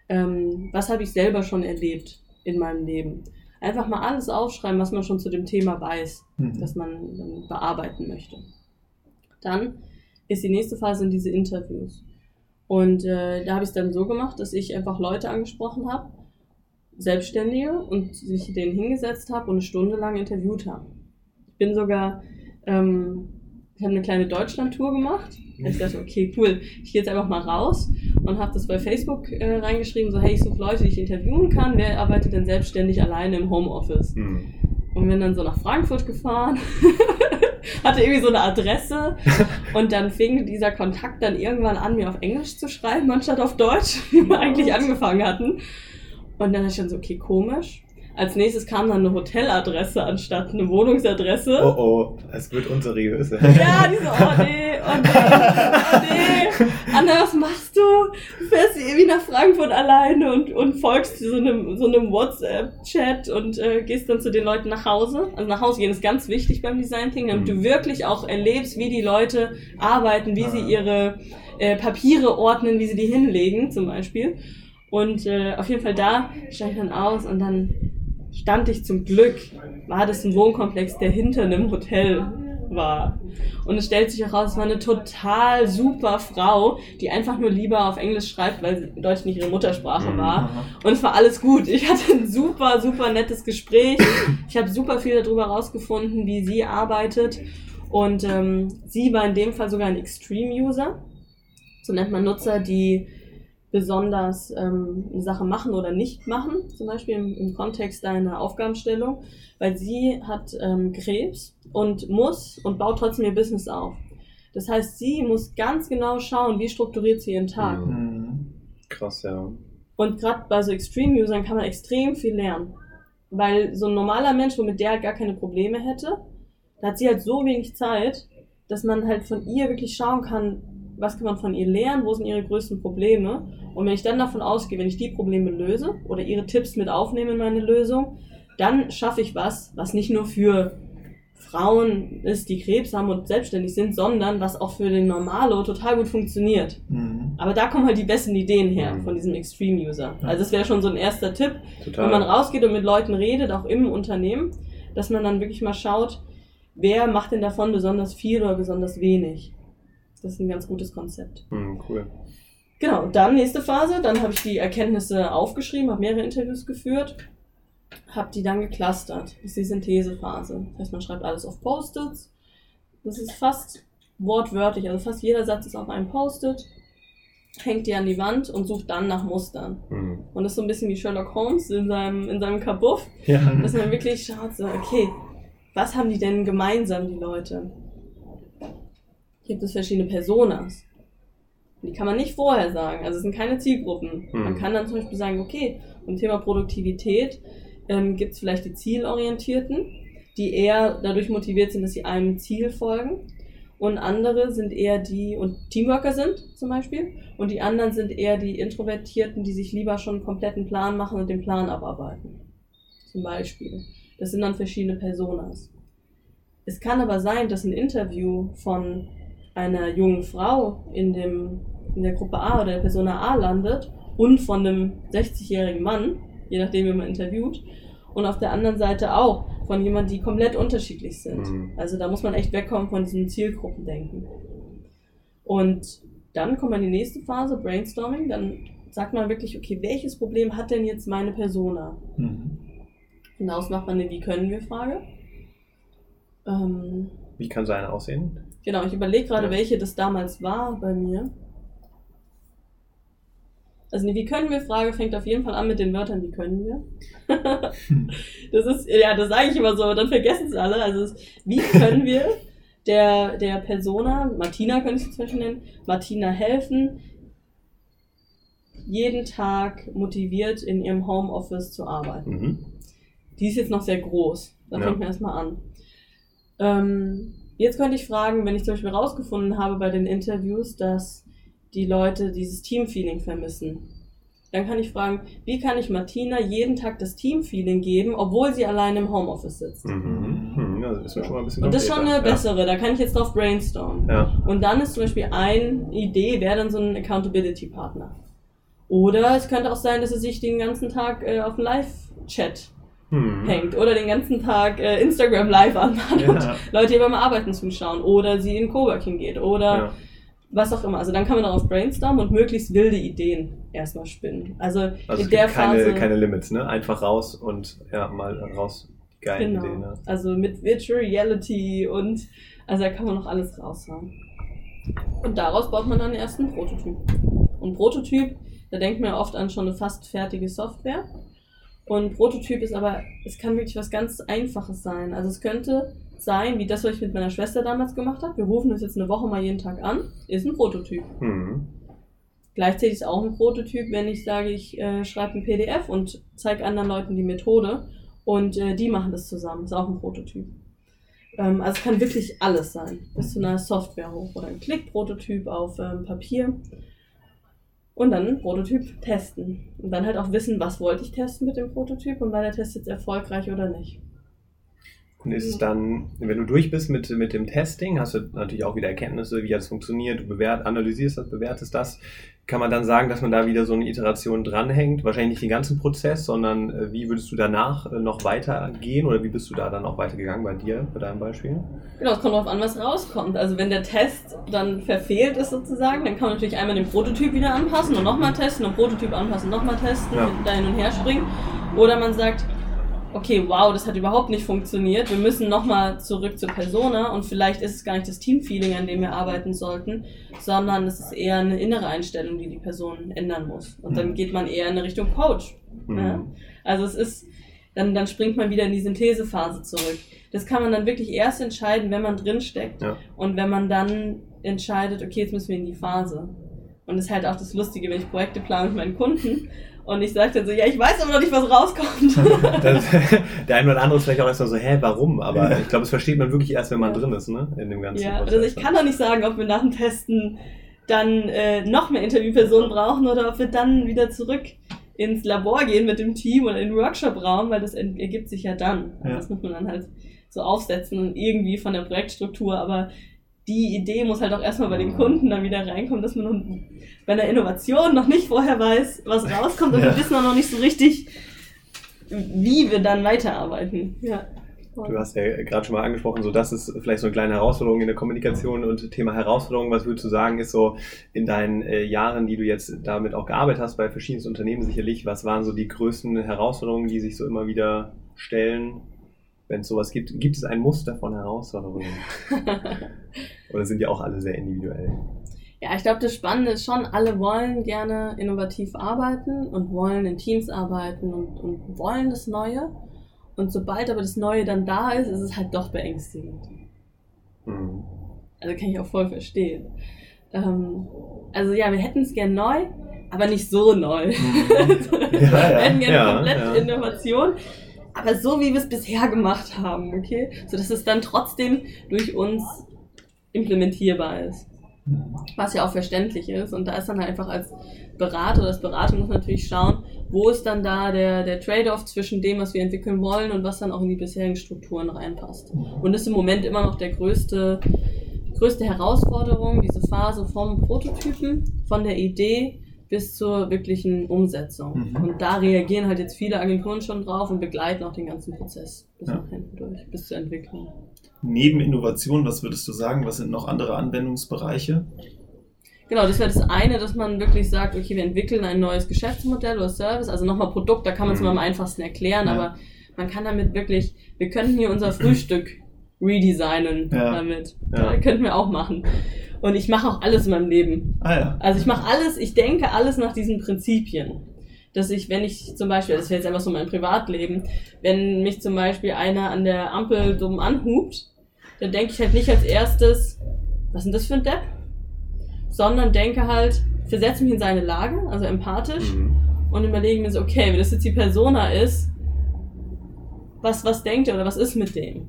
Ähm, was habe ich selber schon erlebt in meinem Leben? Einfach mal alles aufschreiben, was man schon zu dem Thema weiß Mhm. das man dann bearbeiten möchte. Dann ist die nächste Phase sind diese Interviews. Und äh, da habe ich es dann so gemacht, dass ich einfach Leute angesprochen habe, Selbstständige, und sich denen hingesetzt habe und eine Stunde lang interviewt habe. Ich bin sogar, ähm, ich habe eine kleine Deutschland-Tour gemacht. Ich dachte, okay, cool, ich gehe jetzt einfach mal raus und habe das bei Facebook äh, reingeschrieben, so, hey, ich suche Leute, die ich interviewen kann. Wer arbeitet denn selbstständig alleine im Homeoffice? Mhm. und bin dann so nach Frankfurt gefahren, hatte irgendwie so eine Adresse und dann fing dieser Kontakt dann irgendwann an, mir auf Englisch zu schreiben, anstatt auf Deutsch, wie wir eigentlich angefangen hatten. Und dann dachte ich dann so, okay, komisch. Als nächstes kam dann eine Hoteladresse anstatt eine Wohnungsadresse. Oh oh, es wird unseriös. Ja, die so, oh nee, oh nee, oh nee. Anna, was machst du? Du fährst irgendwie nach Frankfurt alleine und, und folgst so einem, so einem WhatsApp-Chat und äh, gehst dann zu den Leuten nach Hause. Also nach Hause gehen ist ganz wichtig beim Design-Thing, damit Mhm. du wirklich auch erlebst, wie die Leute arbeiten, wie sie Ah. ihre äh, Papiere ordnen, wie sie die hinlegen zum Beispiel. Und äh, auf jeden Fall da stand ich dann aus und dann stand ich zum Glück, war das ein Wohnkomplex, der hinter einem Hotel war. Und es stellt sich heraus, es war eine total super Frau, die einfach nur lieber auf Englisch schreibt, weil Deutsch nicht ihre Muttersprache Mhm. war. Und es war alles gut. Ich hatte ein super, super nettes Gespräch. Ich habe super viel darüber rausgefunden, wie sie arbeitet. Und ähm, sie war in dem Fall sogar ein Extreme-User. So nennt man Nutzer, die besonders ähm, eine Sache machen oder nicht machen, zum Beispiel im, im Kontext einer Aufgabenstellung, weil sie hat ähm, Krebs und muss und baut trotzdem ihr Business auf. Das heißt, sie muss ganz genau schauen, wie strukturiert sie ihren Tag. Mhm. Mhm. Krass, ja. Und gerade bei so Extreme-Usern kann man extrem viel lernen. Weil so ein normaler Mensch, womit der halt gar keine Probleme hätte, da hat sie halt so wenig Zeit, dass man halt von ihr wirklich schauen kann, was kann man von ihr lernen, wo sind ihre größten Probleme. Und wenn ich dann davon ausgehe, wenn ich die Probleme löse oder ihre Tipps mit aufnehme in meine Lösung, dann schaffe ich was, was nicht nur für Frauen ist, die Krebs haben und selbstständig sind, sondern was auch für den Normalo total gut funktioniert. Mhm. Aber da kommen halt die besten Ideen her Mhm. von diesem Extreme-User. Ja. Also das wäre schon so ein erster Tipp, Total. wenn man rausgeht und mit Leuten redet, auch im Unternehmen, dass man dann wirklich mal schaut, wer macht denn davon besonders viel oder besonders wenig. Das ist ein ganz gutes Konzept. Mhm, cool. Genau, dann nächste Phase, dann habe ich die Erkenntnisse aufgeschrieben, habe mehrere Interviews geführt, habe die dann geclustert. Das ist die Synthesephase. Das heißt, man schreibt alles auf Post-its. Das ist fast wortwörtlich, also fast jeder Satz ist auf einem Post-it, hängt die an die Wand und sucht dann nach Mustern. Mhm. Und das ist so ein bisschen wie Sherlock Holmes in seinem, in seinem Kabuff, Ja. dass man wirklich schaut, so, okay, was haben die denn gemeinsam, die Leute? Gibt es verschiedene Personas? Die kann man nicht vorher sagen, also es sind keine Zielgruppen. Mhm. Man kann dann zum Beispiel sagen, okay, beim Thema Produktivität ähm, gibt es vielleicht die Zielorientierten, die eher dadurch motiviert sind, dass sie einem Ziel folgen. Und andere sind eher die, und Teamworker sind zum Beispiel, und die anderen sind eher die Introvertierten, die sich lieber schon einen kompletten Plan machen und den Plan abarbeiten. Zum Beispiel. Das sind dann verschiedene Personas. Es kann aber sein, dass ein Interview von einer jungen Frau in, dem, in der Gruppe A oder der Persona A landet und von einem 60-jährigen Mann, je nachdem, wie man interviewt, und auf der anderen Seite auch von jemandem, die komplett unterschiedlich sind. Mhm. Also da muss man echt wegkommen von diesem Zielgruppendenken. Und dann kommt man in die nächste Phase, Brainstorming, dann sagt man wirklich, okay, welches Problem hat denn jetzt meine Persona? Mhm. Hinaus macht man eine Wie können wir Frage. Ähm, Wie kann so eine aussehen? Genau, ich überlege gerade, Ja. welche das damals war bei mir. Also eine Wie können wir Frage fängt auf jeden Fall an mit den Wörtern Wie können wir. das ist, ja, das sage ich immer so, dann vergessen es alle. Also es wie können wir der, der Persona, Martina könnte ich Beispiel nennen, Martina helfen, jeden Tag motiviert, in ihrem Homeoffice zu arbeiten. Mhm. Die ist jetzt noch sehr groß. Da Ja. fängt man erstmal an. Ähm, jetzt könnte ich fragen, wenn ich zum Beispiel rausgefunden habe bei den Interviews, dass die Leute dieses Teamfeeling vermissen. Dann kann ich fragen, wie kann ich Martina jeden Tag das Teamfeeling geben, obwohl sie allein im Homeoffice sitzt? Mhm. Mhm. Ja, das ist ja schon mal ein bisschen Und das ist schon eine bessere, da kann ich jetzt drauf brainstormen. Ja. Ja. Und dann ist zum Beispiel eine Idee, wäre dann so ein Accountability-Partner. Oder es könnte auch sein, dass sie sich den ganzen Tag äh, auf einen Live-Chat Hm. hängt oder den ganzen Tag äh, Instagram live anmacht Ja. und Leute ihr beim Arbeiten zuschauen oder sie in Coworking geht oder Ja. was auch immer. Also dann kann man darauf brainstormen und möglichst wilde Ideen erstmal spinnen. Also, Also in der keine, Phase. keine Limits, ne? Einfach raus und ja, mal raus. Die geilen genau. Ideen. Ne? Also mit Virtual Reality und also da kann man noch alles raushauen. Und daraus baut man dann den ersten Prototyp. Und Prototyp, da denkt man ja oft an schon eine fast fertige Software. Und Prototyp ist aber, es kann wirklich was ganz Einfaches sein. Also es könnte sein, wie das, was ich mit meiner Schwester damals gemacht habe. Wir rufen das jetzt eine Woche mal jeden Tag an. Ist ein Prototyp. Hm. Gleichzeitig ist auch ein Prototyp, wenn ich sage, ich äh, schreibe ein PDF und zeige anderen Leuten die Methode und äh, die machen das zusammen. Ist auch ein Prototyp. Ähm, also es kann wirklich alles sein. Bis zu einer Software hoch oder ein Klick-Prototyp auf ähm, Papier. Und dann einen Prototyp testen. Und dann halt auch wissen, was wollte ich testen mit dem Prototyp und war der Test jetzt erfolgreich oder nicht. Und ist es dann, wenn du durch bist mit, mit dem Testing, hast du natürlich auch wieder Erkenntnisse, wie das funktioniert, du bewert, analysierst das, bewertest das. Kann man dann sagen, dass man da wieder so eine Iteration dranhängt? Wahrscheinlich nicht den ganzen Prozess, sondern äh, wie würdest du danach äh, noch weitergehen oder wie bist du da dann auch weitergegangen bei dir, bei deinem Beispiel? Genau, es kommt darauf an, was rauskommt. Also wenn der Test dann verfehlt ist sozusagen, dann kann man natürlich einmal den Prototyp wieder anpassen und nochmal testen und Prototyp anpassen, nochmal testen, Ja. da hin und her springen. Oder man sagt, okay, wow, das hat überhaupt nicht funktioniert. Wir müssen nochmal zurück zur Persona und vielleicht ist es gar nicht das Teamfeeling, an dem wir arbeiten sollten, sondern es ist eher eine innere Einstellung, die die Person ändern muss. Und dann Mhm. geht man eher in eine Richtung Coach. Mhm. Ja? Also es ist, dann, dann springt man wieder in die Synthesephase zurück. Das kann man dann wirklich erst entscheiden, wenn man drinsteckt. Ja. Und wenn man dann entscheidet, okay, jetzt müssen wir in die Phase. Und das ist halt auch das Lustige, wenn ich Projekte plane mit meinen Kunden und ich sage dann so, ja, ich weiß aber noch nicht, was rauskommt. Das, der eine oder andere ist vielleicht auch erstmal so, hä, warum? Aber Ja. ich glaube, das versteht man wirklich erst, wenn man Ja. drin ist, ne? In dem ganzen ja, Prozess. also ich kann doch nicht sagen, ob wir nach dem Testen dann äh, noch mehr Interviewpersonen brauchen oder ob wir dann wieder zurück ins Labor gehen mit dem Team oder in den Workshop-Raum, weil das ergibt sich ja dann. Also Ja. Das muss man dann halt so aufsetzen und irgendwie von der Projektstruktur, aber die Idee muss halt auch erstmal bei den Kunden dann wieder reinkommen, dass man noch bei einer Innovation noch nicht vorher weiß, was rauskommt und Ja. wir wissen auch noch nicht so richtig, wie wir dann weiterarbeiten. Ja. Du hast ja gerade schon mal angesprochen, so das ist vielleicht so eine kleine Herausforderung in der Kommunikation und Thema Herausforderung. Was würdest du sagen, ist so in deinen äh, Jahren, die du jetzt damit auch gearbeitet hast, bei verschiedenen Unternehmen sicherlich, was waren so die größten Herausforderungen, die sich so immer wieder stellen? Wenn es sowas gibt, gibt es ein Muster von Herausforderungen? Oder sind die auch alle sehr individuell? Ja, ich glaube, das Spannende ist schon, alle wollen gerne innovativ arbeiten und wollen in Teams arbeiten und, und wollen das Neue. Und sobald aber das Neue dann da ist, ist es halt doch beängstigend. Hm. Also kann ich auch voll verstehen. Ähm, also ja, wir hätten es gern neu, aber nicht so neu. wir ja. hätten gerne Ja, komplett ja. Innovation, aber so wie wir es bisher gemacht haben, okay? So dass es dann trotzdem durch uns implementierbar ist. Was ja auch verständlich ist. Und da ist dann halt einfach als Berater oder als Berater muss natürlich schauen, wo ist dann da der, der Trade-off zwischen dem, was wir entwickeln wollen und was dann auch in die bisherigen Strukturen reinpasst. Und das ist im Moment immer noch der größte, größte Herausforderung, diese Phase vom Prototypen, von der Idee bis zur wirklichen Umsetzung. Mhm. Und da reagieren halt jetzt viele Agenturen schon drauf und begleiten auch den ganzen Prozess bis Ja. nach hinten durch, bis zur Entwicklung. Neben Innovation, was würdest du sagen? Was sind noch andere Anwendungsbereiche? Genau, das wäre das eine, dass man wirklich sagt, okay, wir entwickeln ein neues Geschäftsmodell oder Service, also nochmal Produkt, da kann man es Mhm. immer am einfachsten erklären, Ja. aber man kann damit wirklich, wir könnten hier unser Frühstück redesignen Ja. damit. Ja. Ja. könnten wir auch machen. Und ich mache auch alles in meinem Leben. Ah ja. Also ich mache alles, ich denke alles nach diesen Prinzipien. Dass ich, wenn ich zum Beispiel, das wäre jetzt einfach so mein Privatleben, wenn mich zum Beispiel einer an der Ampel dumm anhupt, dann denke ich halt nicht als erstes, was ist denn das für ein Depp? Sondern denke halt, versetze mich in seine Lage, also empathisch, Mhm. und überlege mir so, okay, wenn das jetzt die Persona ist, was, was denkt er oder was ist mit dem?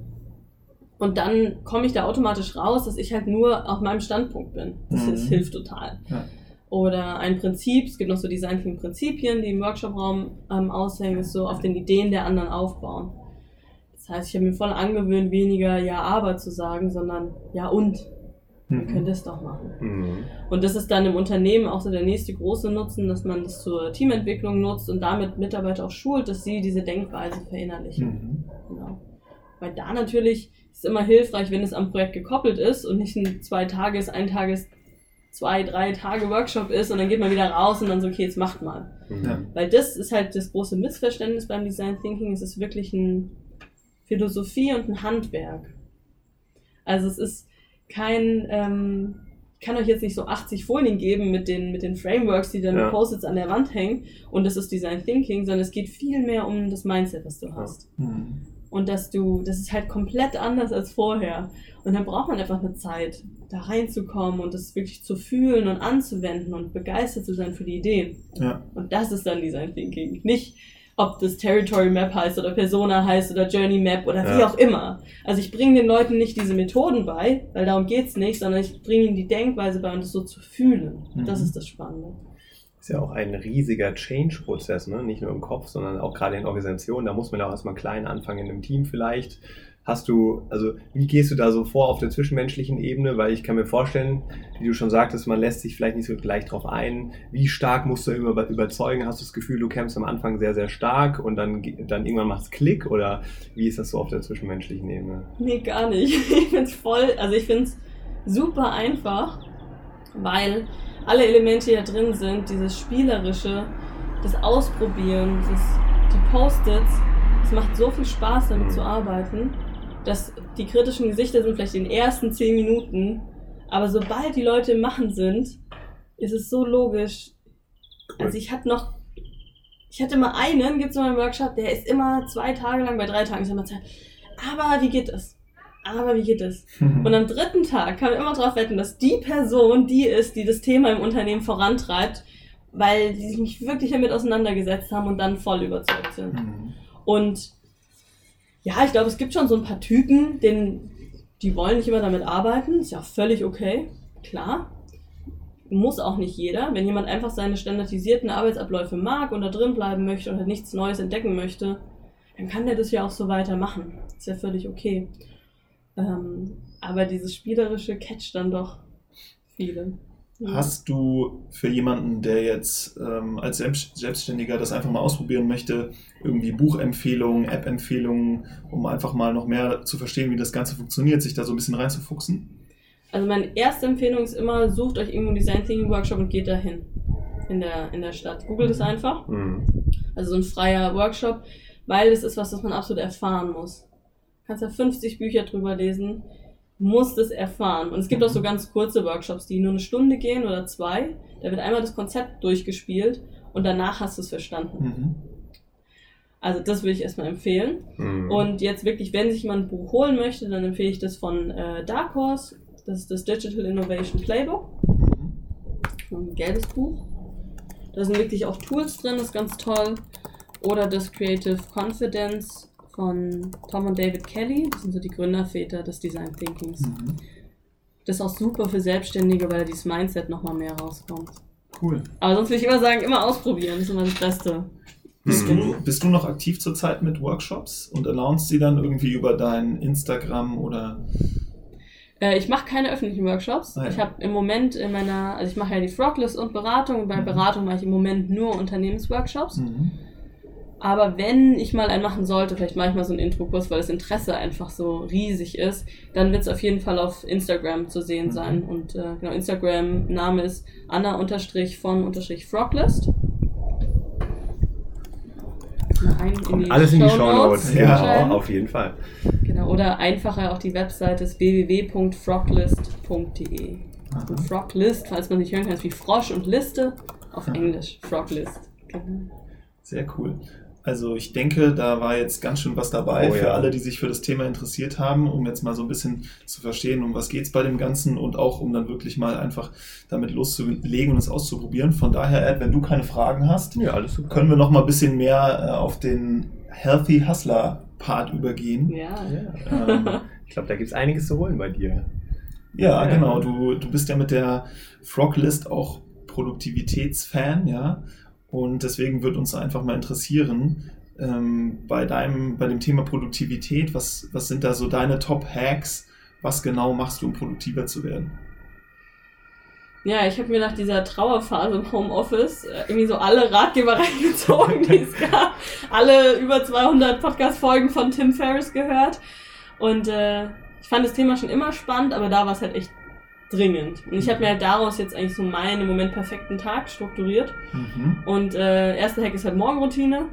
Und dann komme ich da automatisch raus, dass ich halt nur auf meinem Standpunkt bin. Das, Mhm. das hilft total. Ja. Oder ein Prinzip, es gibt noch so Design Thinking Prinzipien, die im Workshop-Raum ähm, aushängen, ist so auf den Ideen der anderen aufbauen. Das heißt, ich habe mir voll angewöhnt, weniger Ja, aber zu sagen, sondern Ja und. Wir Mhm. können das doch machen. Mhm. Und das ist dann im Unternehmen auch so der nächste große Nutzen, dass man das zur Teamentwicklung nutzt und damit Mitarbeiter auch schult, dass sie diese Denkweise verinnerlichen. Mhm. Genau. Weil da natürlich ist es immer hilfreich, wenn es am Projekt gekoppelt ist und nicht ein zwei Tages, ein Tages, zwei, drei Tage Workshop ist und dann geht man wieder raus und dann so, okay, jetzt macht mal. Ja. Weil das ist halt das große Missverständnis beim Design Thinking. Es ist wirklich ein Philosophie und ein Handwerk. Also es ist kein, ähm, ich kann euch jetzt nicht so 80 Folien geben mit den, mit den Frameworks, die dann Ja. mit Post-its an der Wand hängen und das ist Design Thinking, sondern es geht viel mehr um das Mindset, was du hast. Mhm. Und dass du, das ist halt komplett anders als vorher. Und dann braucht man einfach eine Zeit, da reinzukommen und das wirklich zu fühlen und anzuwenden und begeistert zu sein für die Ideen. Ja. Und das ist dann Design Thinking. Nicht, ob das Territory Map heißt oder Persona heißt oder Journey Map oder wie Ja. auch immer. Also ich bringe den Leuten nicht diese Methoden bei, weil darum geht's nicht, sondern ich bringe ihnen die Denkweise bei und das so zu fühlen. Mhm. Das ist das Spannende. Ist ja auch ein riesiger Change-Prozess, ne? nicht nur im Kopf, sondern auch gerade in Organisationen. Da muss man ja auch erstmal klein anfangen in einem Team vielleicht. Hast du, also wie gehst du da so vor auf der zwischenmenschlichen Ebene? Weil ich kann mir vorstellen, wie du schon sagtest, man lässt sich vielleicht nicht so gleich drauf ein. Wie stark musst du über, überzeugen? Hast du das Gefühl, du kämpfst am Anfang sehr, sehr stark und dann, dann irgendwann macht es Klick? Oder wie ist das so auf der zwischenmenschlichen Ebene? Nee, gar nicht. Ich find's voll, also ich find's super einfach, weil alle Elemente, die da drin sind, dieses Spielerische, das Ausprobieren, das, die Post-its, es macht so viel Spaß, damit zu arbeiten, dass die kritischen Gesichter sind vielleicht in den ersten zehn Minuten, aber sobald die Leute im Machen sind, ist es so logisch. Also ich hatte noch, ich hatte mal einen, gibt's mal einen Workshop, der ist immer zwei Tage lang, bei drei Tagen ist er immer Zeit. Aber wie geht es? Aber wie geht es? Und am dritten Tag kann man immer darauf wetten, dass die Person die ist, die das Thema im Unternehmen vorantreibt, weil die sich nicht wirklich damit auseinandergesetzt haben und dann voll überzeugt sind. Mhm. Und ja, ich glaube, es gibt schon so ein paar Typen, denen, die wollen nicht immer damit arbeiten. Ist ja völlig okay. Klar. Muss auch nicht jeder. Wenn jemand einfach seine standardisierten Arbeitsabläufe mag und da drin bleiben möchte und halt nichts Neues entdecken möchte, dann kann der das ja auch so weitermachen. Ist ja völlig okay. Ähm, aber dieses Spielerische catcht dann doch viele. Hast du für jemanden, der jetzt ähm, als Selbst- Selbstständiger das einfach mal ausprobieren möchte, irgendwie Buchempfehlungen, App-Empfehlungen, um einfach mal noch mehr zu verstehen, wie das Ganze funktioniert, sich da so ein bisschen reinzufuchsen? Also meine erste Empfehlung ist immer, sucht euch irgendwo einen Design Thinking Workshop und geht dahin. In der, in der Stadt. Googelt es einfach. Mhm. Also so ein freier Workshop, weil es ist was, das man absolut erfahren muss. Du kannst da 50 Bücher drüber lesen, musst es erfahren. Und es gibt auch so ganz kurze Workshops, die nur eine Stunde gehen oder zwei. Da wird einmal das Konzept durchgespielt und danach hast du es verstanden. Mhm. Also das würde ich erstmal empfehlen. Mhm. Und jetzt wirklich, wenn sich jemand ein Buch holen möchte, dann empfehle ich das von äh, Dark Horse. Das ist das Digital Innovation Playbook. Mhm. Ein gelbes Buch. Da sind wirklich auch Tools drin, das ist ganz toll. Oder das Creative Confidence von Tom und David Kelly. Das sind so die Gründerväter des Design Thinkings. Mhm. Das ist auch super für Selbstständige, weil da dieses Mindset nochmal mehr rauskommt. Cool. Aber sonst würde ich immer sagen, immer ausprobieren. Das ist immer das Beste. Bist, du, bist du noch aktiv zurzeit mit Workshops und announcest sie dann irgendwie über dein Instagram oder Äh, ich mache keine öffentlichen Workshops. Ah, ja. Ich habe im Moment in meiner, also ich mache ja die Froglist und Beratung. Und bei Mhm. Beratung mache ich im Moment nur Unternehmensworkshops. Mhm. Aber wenn ich mal einen machen sollte, vielleicht mache ich mal so einen Intro-Kurs, weil das Interesse einfach so riesig ist, dann wird es auf jeden Fall auf Instagram zu sehen Mhm. sein. Und äh, genau, Instagram-Name ist Anna-von-Froglist. Kommt alles in die Show Notes. Ja. Auf jeden Fall. Genau, oder einfacher auch die Webseite ist www.froglist.de. Aha. Und Froglist, falls man nicht hören kann, ist wie Frosch und Liste auf. Englisch. Froglist. Genau. Sehr cool. Also ich denke, da war jetzt ganz schön was dabei Oh, für ja. alle, die sich für das Thema interessiert haben, um jetzt mal so ein bisschen zu verstehen, um was geht's bei dem Ganzen und auch um dann wirklich mal einfach damit loszulegen und es auszuprobieren. Von daher, Ed, wenn du keine Fragen hast, Ja, alles super. können wir noch mal ein bisschen mehr äh, auf den Healthy Hustler Part übergehen. Ja. Ja. Ähm, Ich glaube, da gibt es einiges zu holen bei dir. Ja, Ja. genau. Du, du bist ja mit der Froglist auch Produktivitätsfan, ja. Und deswegen wird uns einfach mal interessieren, ähm, bei deinem, bei dem Thema Produktivität, was, was sind da so deine Top-Hacks? Was genau machst du, um produktiver zu werden? Ja, ich habe mir nach dieser Trauerphase im Homeoffice äh, irgendwie so alle Ratgeber reingezogen, die es gab. Alle über 200 Podcast-Folgen von Tim Ferriss gehört. Und äh, ich fand das Thema schon immer spannend, aber da war es halt echt dringend. Und ich habe mir halt daraus jetzt eigentlich so meinen im Moment perfekten Tag strukturiert. Mhm. Und äh, erster Hack ist halt Morgenroutine.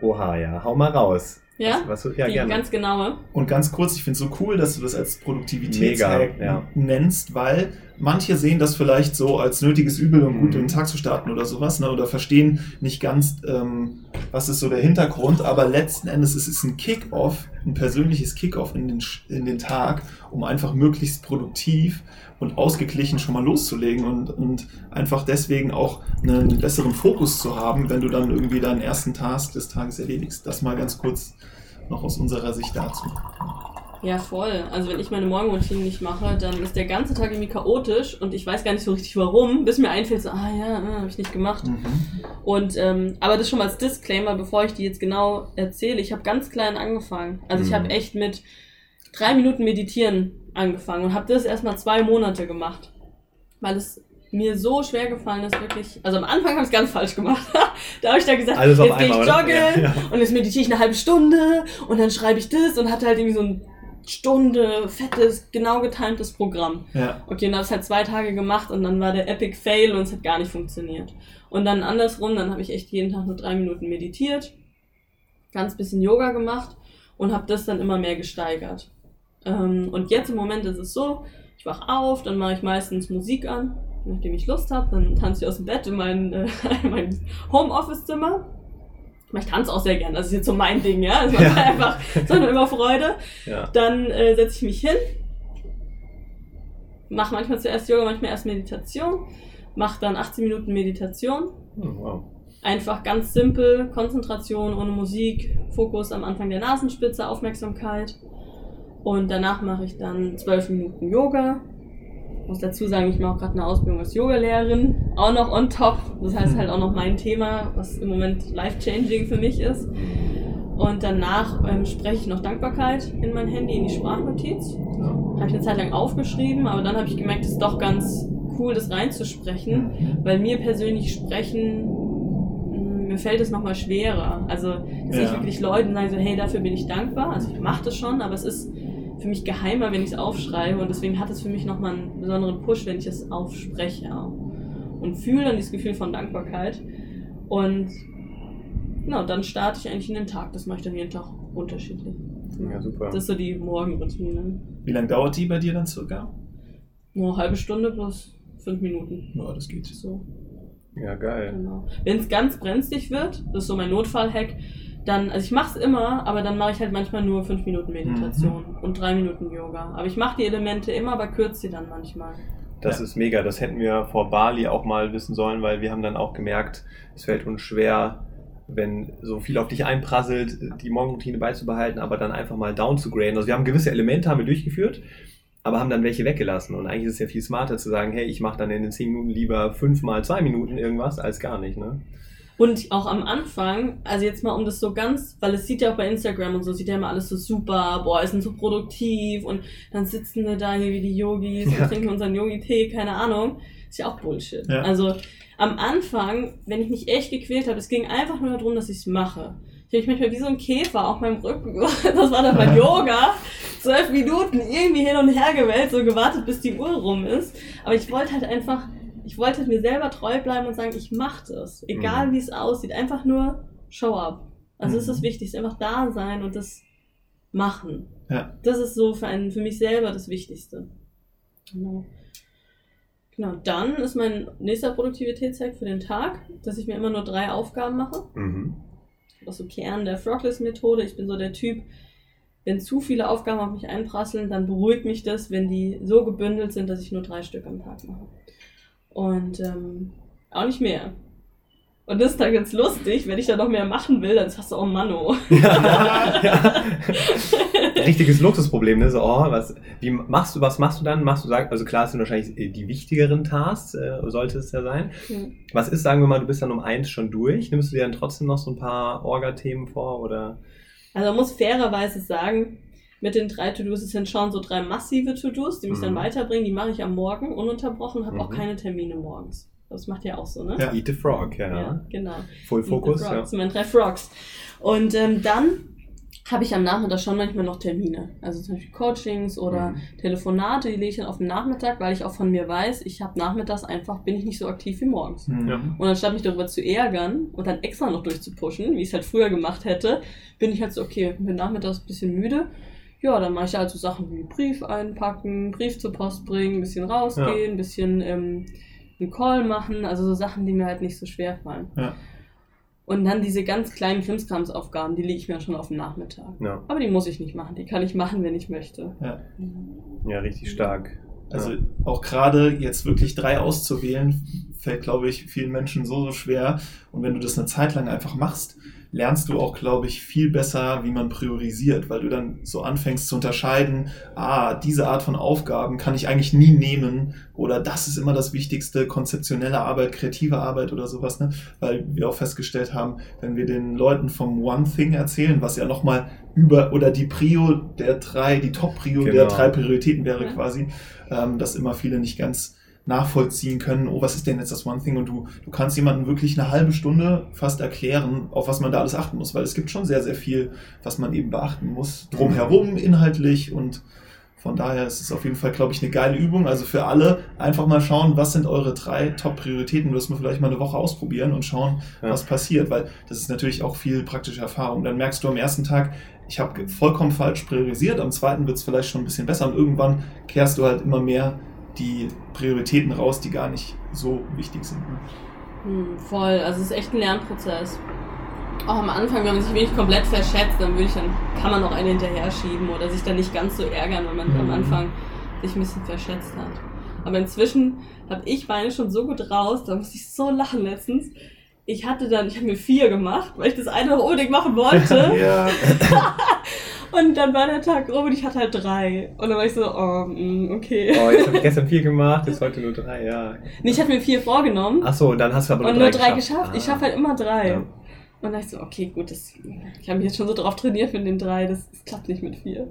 Oha, ja, hau mal raus. Ja? Was, was, ja, die gerne. ganz genaue. Und ganz kurz, ich finde es so cool, dass du das als Produktivitätshack ja. nennst, weil manche sehen das vielleicht so als nötiges Übel, um Mhm. gut in den Tag zu starten oder sowas, ne? oder verstehen nicht ganz, ähm, was ist so der Hintergrund, aber letzten Endes ist es ein Kick-Off, ein persönliches Kick-Off in den, in den Tag, um einfach möglichst produktiv und ausgeglichen schon mal loszulegen und, und einfach deswegen auch einen besseren Fokus zu haben, wenn du dann irgendwie deinen ersten Task des Tages erledigst. Das mal ganz kurz noch aus unserer Sicht dazu. Ja, voll. Also wenn ich meine Morgenroutine nicht mache, dann ist der ganze Tag irgendwie chaotisch und ich weiß gar nicht so richtig warum, bis mir einfällt, so, ah ja, äh, habe ich nicht gemacht. Mhm. Und ähm, aber das schon mal als Disclaimer, bevor ich die jetzt genau erzähle. Ich habe ganz klein angefangen. Also ich Mhm. habe echt mit drei Minuten Meditieren angefangen und habe das erstmal zwei Monate gemacht, weil es mir so schwer gefallen ist, wirklich. Also am Anfang habe ich es ganz falsch gemacht. da habe ich dann gesagt, Alles jetzt gehe ich joggen Ja, ja. und jetzt meditiere ich eine halbe Stunde und dann schreibe ich das und hatte halt irgendwie so ein Stunde fettes, genau getimtes Programm. Ja. Okay, und dann habe ich halt zwei Tage gemacht und dann war der Epic Fail und es hat gar nicht funktioniert. Und dann andersrum, dann habe ich echt jeden Tag nur drei Minuten meditiert, ganz bisschen Yoga gemacht und habe das dann immer mehr gesteigert. Ähm, und jetzt im Moment ist es so, ich wach auf, dann mache ich meistens Musik an, nachdem ich Lust habe, dann tanze ich aus dem Bett in mein, äh, in mein Homeoffice-Zimmer. Ich tanze auch sehr gern, das ist jetzt so mein Ding, ja. Es macht Ja. einfach, es macht mir immer Freude. Ja. Dann äh, setze ich mich hin, mache manchmal zuerst Yoga, manchmal erst Meditation, mache dann 18 Minuten Meditation. Hm, wow. Einfach ganz simpel, Konzentration ohne Musik, Fokus am Anfang der Nasenspitze, Aufmerksamkeit. Und danach mache ich dann 12 Minuten Yoga. Ich muss dazu sagen, ich mache auch gerade eine Ausbildung als Yogalehrerin, auch noch on top. Das heißt halt auch noch mein Thema, was im Moment life-changing für mich ist. Und danach ähm, spreche ich noch Dankbarkeit in mein Handy, in die Sprachnotiz. Habe ich eine Zeit lang aufgeschrieben, aber dann habe ich gemerkt, es ist doch ganz cool, das reinzusprechen, weil mir persönlich sprechen, mh, mir fällt es nochmal schwerer. Also, dass ich Ja. wirklich Leuten sage, so, hey, dafür bin ich dankbar. Also, ich mache das schon, aber es ist für mich geheimer, wenn ich es aufschreibe und deswegen hat es für mich nochmal einen besonderen Push, wenn ich es aufspreche auch. Und fühle dann dieses Gefühl von Dankbarkeit. Und genau, dann starte ich eigentlich in den Tag. Das mache ich dann jeden Tag unterschiedlich. Ja, super. Das ist so die Morgenroutine. Wie lange dauert die bei dir dann circa? Nur eine halbe Stunde plus fünf Minuten. Ja, das geht. So, Ja, geil. genau. Wenn es ganz brenzlig wird, das ist so mein Notfall-Hack, dann, also ich mache es immer, aber dann mache ich halt manchmal nur fünf Minuten Meditation und drei Minuten Yoga. Aber ich mache die Elemente immer, aber kürze sie dann manchmal. Das Ja. ist mega. Das hätten wir vor Bali auch mal wissen sollen, weil wir haben dann auch gemerkt, es fällt uns schwer, wenn so viel auf dich einprasselt, die Morgenroutine beizubehalten, aber dann einfach mal down zu graden. Also wir haben gewisse Elemente haben wir durchgeführt, aber haben dann welche weggelassen. Und eigentlich ist es ja viel smarter zu sagen, hey, ich mache dann in den 10 Minuten lieber 5 mal 2 Minuten irgendwas, als gar nicht. Ne? Und auch am Anfang, also jetzt mal um das so ganz, weil es sieht ja auch bei Instagram und so, sieht ja immer alles so super, boah, sind so produktiv und dann sitzen wir da hier wie die Yogis Ja. und trinken unseren Yogi-Tee, keine Ahnung. Ist ja auch Bullshit. Ja. Also am Anfang, wenn ich mich echt gequält habe, es ging einfach nur darum, dass ich es mache. Ich habe mich manchmal wie so ein Käfer auf meinem Rücken, das war dann beim Yoga, zwölf Minuten irgendwie hin und her gewählt, so gewartet, bis die Uhr rum ist. Aber ich wollte halt einfach, ich wollte mir selber treu bleiben und sagen, ich mache das. Egal Mhm. wie es aussieht, einfach nur show up. Also das ist das Mhm. Wichtigste, einfach da sein und das machen. Ja. Das ist so für, einen, für mich selber das Wichtigste. Genau. Genau, dann ist mein nächster Produktivitätshack für den Tag, dass ich mir immer nur drei Aufgaben mache. Mhm. Das ist so Kern der Frogless-Methode. Ich bin so der Typ, wenn zu viele Aufgaben auf mich einprasseln, dann beruhigt mich das, wenn die so gebündelt sind, dass ich nur drei Stück am Tag mache. Und ähm, auch nicht mehr. Und das ist dann ganz lustig, wenn ich da noch mehr machen will, dann sagst du, oh Manno. ja, ja. Richtiges Luxusproblem, ne? So, oh, was, wie machst du, was machst du dann? Machst du, also klar, es sind wahrscheinlich die wichtigeren Tasks, äh, sollte es ja sein. Mhm. Was ist, sagen wir mal, du bist dann um eins schon durch? Nimmst du dir dann trotzdem noch so ein paar Orga-Themen vor oder? Also man muss fairerweise sagen, mit den drei To-Dos es sind schon so drei massive To-Dos, die mich mhm. dann weiterbringen. Die mache ich am Morgen ununterbrochen, habe mhm. auch keine Termine morgens. Das macht ja auch so, ne? Ja, Eat the Frog, ja. Ja, genau. Full Focus, ja. Das sind meine drei Frogs. Und ähm, dann habe ich am Nachmittag schon manchmal noch Termine. Also zum Beispiel Coachings oder mhm. Telefonate, die lege ich dann auf den Nachmittag, weil ich auch von mir weiß, ich habe nachmittags einfach, bin ich nicht so aktiv wie morgens. Mhm. Und anstatt mich darüber zu ärgern und dann extra noch durchzupushen, wie ich es halt früher gemacht hätte, bin ich halt so, okay, bin nachmittags ein bisschen müde. Ja, dann mache ich halt so Sachen wie Brief einpacken, Brief zur Post bringen, ein bisschen rausgehen, ja. ein bisschen ähm, einen Call machen, also so Sachen, die mir halt nicht so schwer fallen. Ja. Und dann diese ganz kleinen Krimskramsaufgaben, die lege ich mir schon auf den Nachmittag. Ja. Aber die muss ich nicht machen, die kann ich machen, wenn ich möchte. Ja, ja richtig stark. Also ja. auch gerade jetzt wirklich drei auszuwählen, fällt, glaube ich, vielen Menschen so, so schwer. Und wenn du das eine Zeit lang einfach machst, lernst du auch, glaube ich, viel besser, wie man priorisiert, weil du dann so anfängst zu unterscheiden, ah, diese Art von Aufgaben kann ich eigentlich nie nehmen oder das ist immer das Wichtigste, konzeptionelle Arbeit, kreative Arbeit oder sowas, ne? weil wir auch festgestellt haben, wenn wir den Leuten vom One Thing erzählen, was ja nochmal über oder die Prio der drei, die Top-Prio genau. der drei Prioritäten wäre quasi, ähm, dass immer viele nicht ganz nachvollziehen können, oh, was ist denn jetzt das One Thing? Und du, du kannst jemandem wirklich eine halbe Stunde fast erklären, auf was man da alles achten muss, weil es gibt schon sehr, sehr viel, was man eben beachten muss, drumherum, inhaltlich und von daher ist es auf jeden Fall, glaube ich, eine geile Übung. Also für alle einfach mal schauen, was sind eure drei Top-Prioritäten. Du wirst mal vielleicht mal eine Woche ausprobieren und schauen, ja. was passiert, weil das ist natürlich auch viel praktische Erfahrung. Dann merkst du am ersten Tag, ich habe vollkommen falsch priorisiert, am zweiten wird es vielleicht schon ein bisschen besser und irgendwann kehrst du halt immer mehr die Prioritäten raus, die gar nicht so wichtig sind. Ne? Hm, voll, also es ist echt ein Lernprozess. Auch am Anfang, wenn man sich wirklich komplett verschätzt, dann ich dann, kann man noch einen hinterher schieben oder sich dann nicht ganz so ärgern, wenn man mhm. am Anfang sich ein bisschen verschätzt hat. Aber inzwischen habe ich meine schon so gut raus, da musste ich so lachen letztens. Ich hatte dann, ich habe mir vier gemacht, weil ich das eine noch unbedingt machen wollte. ja. Und dann war der Tag rum und ich hatte halt drei. Und dann war ich so, oh, mm, okay. Oh, jetzt habe ich gestern vier gemacht, jetzt heute nur drei, ja. Nee, ich hatte mir vier vorgenommen. Ach so, dann hast du aber nur und drei, nur drei geschafft. geschafft. Ah. Ich schaffe halt immer drei. Ja. Und dann dachte ich so, okay, gut, das, ich habe mich jetzt schon so drauf trainiert mit den drei, das, das klappt nicht mit vier.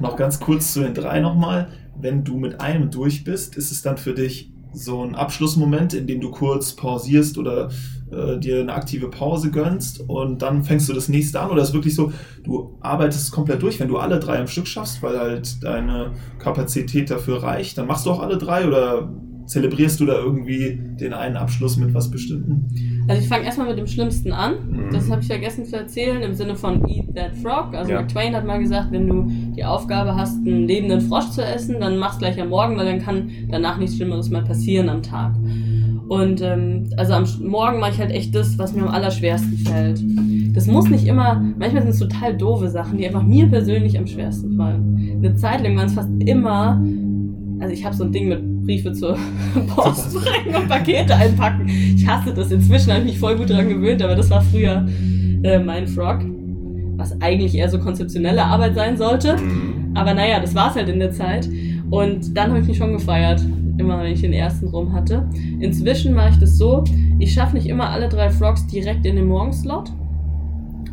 noch ganz kurz zu den drei nochmal. Wenn du mit einem durch bist, ist es dann für dich so ein Abschlussmoment, in dem du kurz pausierst oder äh, dir eine aktive Pause gönnst und dann fängst du das nächste an? Oder ist wirklich so, du arbeitest komplett durch, wenn du alle drei am Stück schaffst, weil halt deine Kapazität dafür reicht, dann machst du auch alle drei oder zelebrierst du da irgendwie den einen Abschluss mit was Bestimmten? Also ich fange erstmal mit dem Schlimmsten an. Mhm. Das habe ich vergessen zu erzählen, im Sinne von Eat That Frog. Also ja. Mark Twain hat mal gesagt, wenn du die Aufgabe hast, einen lebenden Frosch zu essen, dann mach's gleich am Morgen, weil dann kann danach nichts Schlimmeres mehr passieren am Tag. Und ähm, also am Morgen mache ich halt echt das, was mir am allerschwersten fällt. Das muss nicht immer, manchmal sind es total doofe Sachen, die einfach mir persönlich am schwersten fallen. Eine Zeit lang waren es fast immer, also ich habe so ein Ding mit Briefe zur Post bringen und Pakete einpacken. Ich hasse das. Inzwischen habe ich mich voll gut daran gewöhnt, aber das war früher äh, mein Frog. Was eigentlich eher so konzeptionelle Arbeit sein sollte. Mhm. Aber naja, das war es halt in der Zeit. Und dann habe ich mich schon gefeiert, immer wenn ich den ersten rum hatte. Inzwischen mache ich das so, ich schaffe nicht immer alle drei Frogs direkt in den Morgenslot.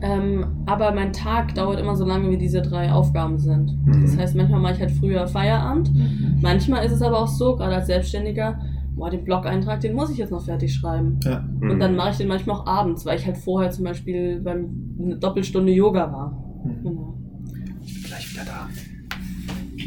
Ähm, aber mein Tag dauert immer so lange, wie diese drei Aufgaben sind. Mhm. Das heißt, manchmal mache ich halt früher Feierabend. Mhm. Manchmal ist es aber auch so, gerade als Selbstständiger, boah, den Blog-Eintrag, den muss ich jetzt noch fertig schreiben. Ja. Mhm. Und dann mache ich den manchmal auch abends, weil ich halt vorher zum Beispiel beim eine Doppelstunde Yoga war. Mhm. Genau. Ich bin gleich wieder da.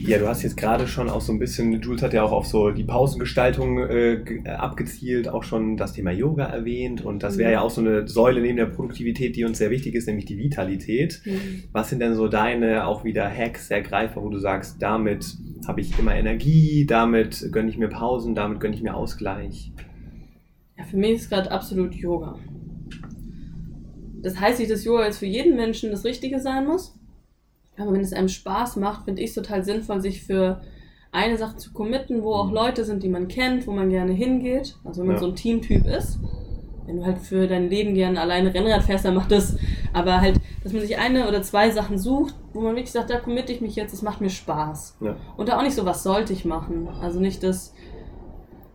Ja, du hast jetzt gerade schon auch so ein bisschen, Jules hat ja auch auf so die Pausengestaltung äh, abgezielt, auch schon das Thema Yoga erwähnt und das wäre ja auch so eine Säule neben der Produktivität, die uns sehr wichtig ist, nämlich die Vitalität. Mhm. Was sind denn so deine auch wieder Hacks, Ergreifer, wo du sagst, damit habe ich immer Energie, damit gönne ich mir Pausen, damit gönne ich mir Ausgleich? Ja, für mich ist gerade absolut Yoga. das heißt nicht, dass Yoga jetzt für jeden Menschen das Richtige sein muss. Aber wenn es einem Spaß macht, finde ich es total sinnvoll, sich für eine Sache zu committen, wo auch Mhm. Leute sind, die man kennt, wo man gerne hingeht. Also wenn man Ja. so ein Teamtyp ist. Wenn du halt für dein Leben gerne alleine Rennrad fährst, dann mach das. Aber halt, dass man sich eine oder zwei Sachen sucht, wo man wirklich sagt, da committe ich mich jetzt, das macht mir Spaß. Ja. Und da auch nicht so, was sollte ich machen. Also nicht das,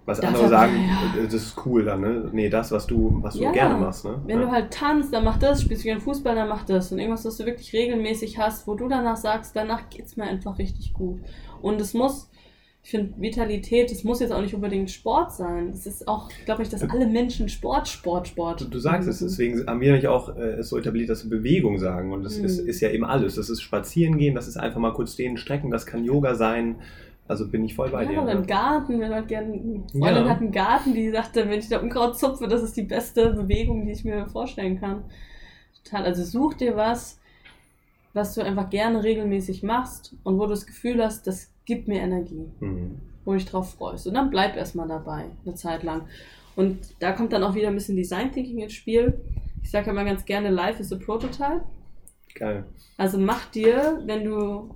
Was Das andere sagen, ja. das ist cool dann, ne? Nee, das, was du, was du Ja, gerne machst, ne? Wenn ja. du halt tanzt, dann mach das, spielst du gerne Fußball, dann mach das. Und irgendwas, was du wirklich regelmäßig hast, wo du danach sagst, danach geht's mir einfach richtig gut. Und es muss, ich finde, Vitalität, es muss jetzt auch nicht unbedingt Sport sein. Es ist auch, glaube ich, dass alle Menschen Sport, Sport, Sport. Du, du sagst es, deswegen haben wir nämlich auch äh, so etabliert, dass wir Bewegung sagen. Und das Mhm. ist, ist ja eben alles. Das ist Spazieren gehen, das ist einfach mal kurz dehnen, strecken, das kann Yoga sein. Also bin ich voll bei Ja, dir. oder im ne? Garten, wenn halt gerne, eine Freundin Ja. hat einen Garten, die sagte, wenn ich da Unkraut zupfe, das ist die beste Bewegung, die ich mir vorstellen kann. Total. Also such dir was, was du einfach gerne regelmäßig machst und wo du das Gefühl hast, das gibt mir Energie, Mhm. wo du dich drauf freust. Und dann bleib erstmal dabei, eine Zeit lang. Und da kommt dann auch wieder ein bisschen Design Thinking ins Spiel. Ich sage immer ganz gerne, Life is a Prototype. Geil. Also mach dir, wenn du,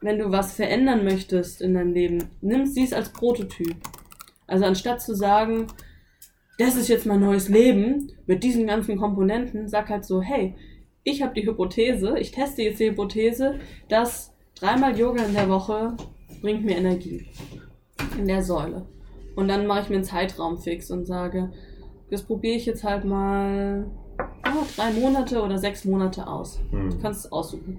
wenn du was verändern möchtest in deinem Leben, nimm sie als Prototyp. Also anstatt zu sagen, das ist jetzt mein neues Leben mit diesen ganzen Komponenten, sag halt so, hey, ich habe die Hypothese, ich teste jetzt die Hypothese, dass dreimal Yoga in der Woche bringt mir Energie in der Säule. Und dann mache ich mir einen Zeitraum fix und sage, das probiere ich jetzt halt mal oh, drei Monate oder sechs Monate aus. Du Mhm. kannst es aussuchen.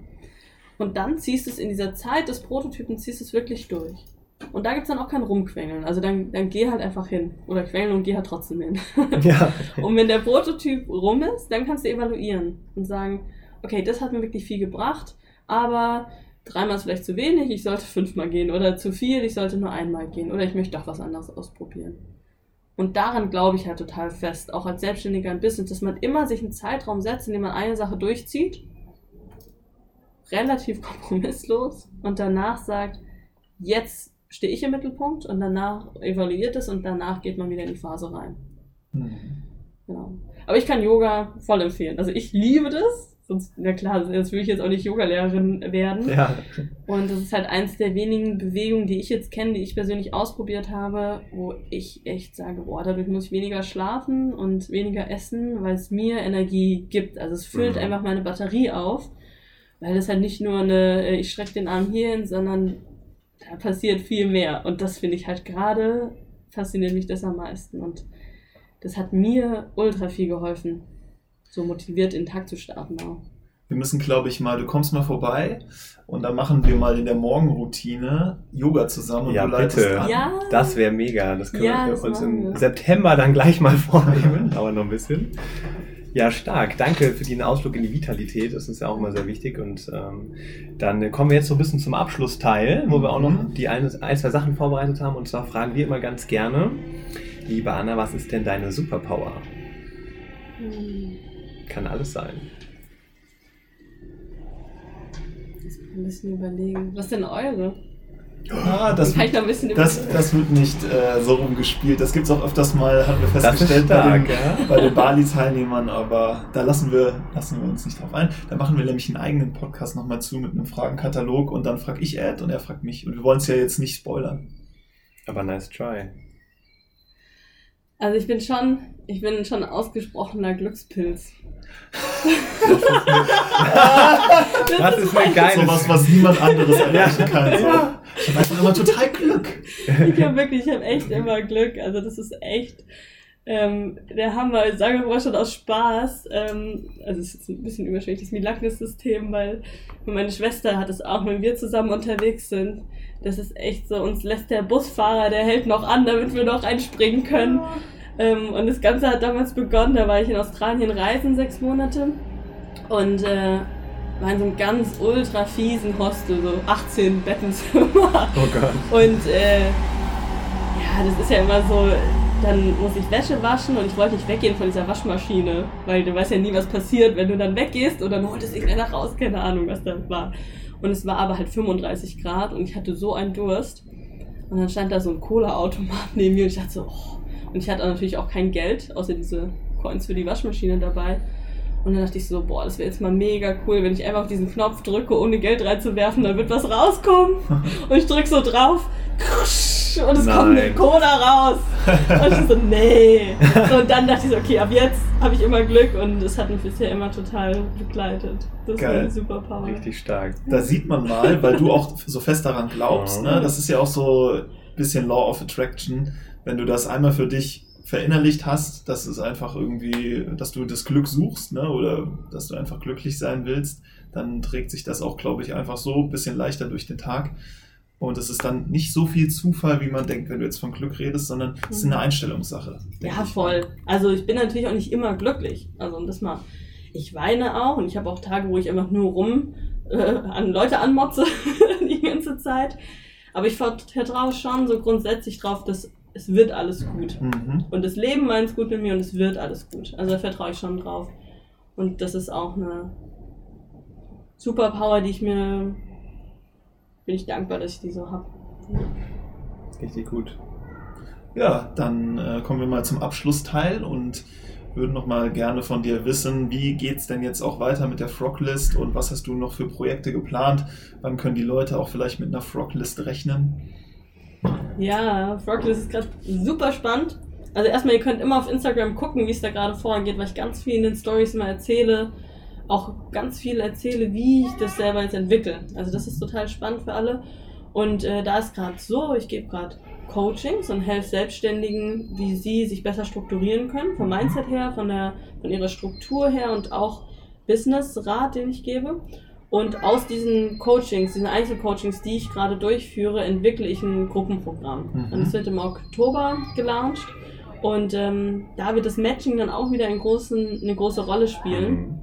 Und dann ziehst du es in dieser Zeit des Prototypen, ziehst du es wirklich durch. Und da gibt es dann auch kein Rumquengeln. Also dann, dann geh halt einfach hin. Oder quengeln und geh halt trotzdem hin. Ja. Und wenn der Prototyp rum ist, dann kannst du evaluieren und sagen, okay, das hat mir wirklich viel gebracht, aber dreimal ist vielleicht zu wenig, ich sollte fünfmal gehen. Oder zu viel, ich sollte nur einmal gehen. Oder ich möchte doch was anderes ausprobieren. Und daran glaube ich halt total fest, auch als Selbstständiger im Business, dass man immer sich einen Zeitraum setzt, in dem man eine Sache durchzieht, relativ kompromisslos und danach sagt, jetzt stehe ich im Mittelpunkt und danach evaluiert es und danach geht man wieder in die Phase rein. Mhm. Genau. Aber ich kann Yoga voll empfehlen. Also ich liebe das. Sonst, na klar, sonst würde ich jetzt auch nicht Yogalehrerin werden. ja. Und das ist halt eins der wenigen Bewegungen, die ich jetzt kenne, die ich persönlich ausprobiert habe, wo ich echt sage, boah, dadurch muss ich weniger schlafen und weniger essen, weil es mir Energie gibt. Also es füllt Mhm. einfach meine Batterie auf, weil das halt nicht nur eine, äh, ich strecke den Arm hierhin, sondern da passiert viel mehr. Und das finde ich halt gerade, fasziniert mich das am meisten. Und das hat mir ultra viel geholfen, so motiviert in den Tag zu starten auch. Wir müssen, glaube ich, mal, du kommst mal vorbei und dann machen wir mal in der Morgenroutine Yoga zusammen und Ja, du leitest bitte. an. Ja, Das wäre mega. Das können Ja, wir das uns im wir. September dann gleich mal vornehmen, aber noch ein bisschen. Ja, stark. Danke für den Ausflug in die Vitalität. Das ist ja auch immer sehr wichtig. Und ähm, dann kommen wir jetzt so ein bisschen zum Abschlussteil, wo wir auch noch Mhm. die ein, ein, zwei Sachen vorbereitet haben. Und zwar fragen wir immer ganz gerne, liebe Anna, was ist denn deine Superpower? Hm. Kann alles sein. Jetzt mal ein bisschen überlegen. Was denn eure? Ah, das, ein bisschen das, das wird nicht äh, so rumgespielt. Das gibt es auch öfters mal, haben wir festgestellt bei den, stark, ja. bei den Bali-Teilnehmern, aber da lassen wir, lassen wir uns nicht drauf ein. Da machen wir nämlich einen eigenen Podcast nochmal zu mit einem Fragenkatalog und dann frage ich Ed und er fragt mich. Und wir wollen es ja jetzt nicht spoilern. Aber nice try. Also ich bin schon, ich bin schon ausgesprochener Glückspilz. Das ist eine geile So was, was niemand anderes erreichen kann. So. Ich habe einfach immer total Glück. Ich habe wirklich, ich habe echt immer Glück. Also das ist echt ähm, der Hammer. Ich sage mal schon aus Spaß. Ähm, also es ist ein bisschen überschwächt, das Milagnis-System, weil meine Schwester hat es auch, wenn wir zusammen unterwegs sind. Das ist echt so, uns lässt der Busfahrer, der hält noch an, damit wir noch einspringen können. Ähm, und das Ganze hat damals begonnen, da war ich in Australien reisen, sechs Monate. Und äh, war in so einem ganz ultra fiesen Hostel, so 18 Bettenzimmer. Oh Gott. Und äh, ja, das ist ja immer so, dann muss ich Wäsche waschen und ich wollte nicht weggehen von dieser Waschmaschine, weil du weißt ja nie, was passiert, wenn du dann weggehst und dann holt es irgendeiner raus, keine Ahnung, was da war. Und es war aber halt 35 Grad und ich hatte so einen Durst. Und dann stand da so ein Cola-Automat neben mir und ich dachte so, oh. Und ich hatte natürlich auch kein Geld, außer diese Coins für die Waschmaschine dabei. Und dann dachte ich so, boah, das wäre jetzt mal mega cool, wenn ich einfach auf diesen Knopf drücke, ohne Geld reinzuwerfen, dann wird was rauskommen. Und ich drücke so drauf und es kommt eine Nein. Cola raus. Und ich so, nee. So, und dann dachte ich so, okay, ab jetzt habe ich immer Glück und es hat mich bisher immer total begleitet. Das ist Geil. meine Superpower. Richtig stark. Da sieht man mal, weil du auch so fest daran glaubst, ne? das ist ja auch so ein bisschen Law of Attraction, wenn du das einmal für dich verinnerlicht hast, dass es einfach irgendwie, dass du das Glück suchst, ne? oder dass du einfach glücklich sein willst, dann trägt sich das auch, glaube ich, einfach so ein bisschen leichter durch den Tag. Und es ist dann nicht so viel Zufall, wie man denkt, wenn du jetzt von Glück redest, sondern es ist eine Einstellungssache. denke Ja, voll. Also ich bin natürlich auch nicht immer glücklich. Also und das mal. Ich weine auch und ich habe auch Tage, wo ich einfach nur rum äh, an Leute anmotze die ganze Zeit. Aber ich vertraue schon so grundsätzlich drauf, dass es wird alles gut. Mhm. Und das Leben meint es gut mit mir und es wird alles gut. Also da vertraue ich schon drauf. Und das ist auch eine Superpower, die ich mir bin ich dankbar, dass ich die so habe. Richtig gut. Ja, dann äh, kommen wir mal zum Abschlussteil und würden noch mal gerne von dir wissen, wie geht's denn jetzt auch weiter mit der Froglist und was hast du noch für Projekte geplant? Wann können die Leute auch vielleicht mit einer Froglist rechnen? Ja, Froglist ist gerade super spannend. Also erstmal, ihr könnt immer auf Instagram gucken, wie es da gerade vorangeht, weil ich ganz viel in den Stories immer erzähle. Auch ganz viel erzähle, wie ich das selber jetzt entwickle. Also das ist total spannend für alle. Und äh, da ist gerade so, ich gebe gerade Coachings und helfe Selbstständigen, wie sie sich besser strukturieren können, vom Mindset her, von, der, von ihrer Struktur her und auch Business-Rat, den ich gebe. Und aus diesen Coachings, diesen Einzelcoachings, die ich gerade durchführe, entwickle ich ein Gruppenprogramm. Mhm. Und es wird im Oktober gelauncht. Und ähm, da wird das Matching dann auch wieder großen, eine große Rolle spielen. Mhm.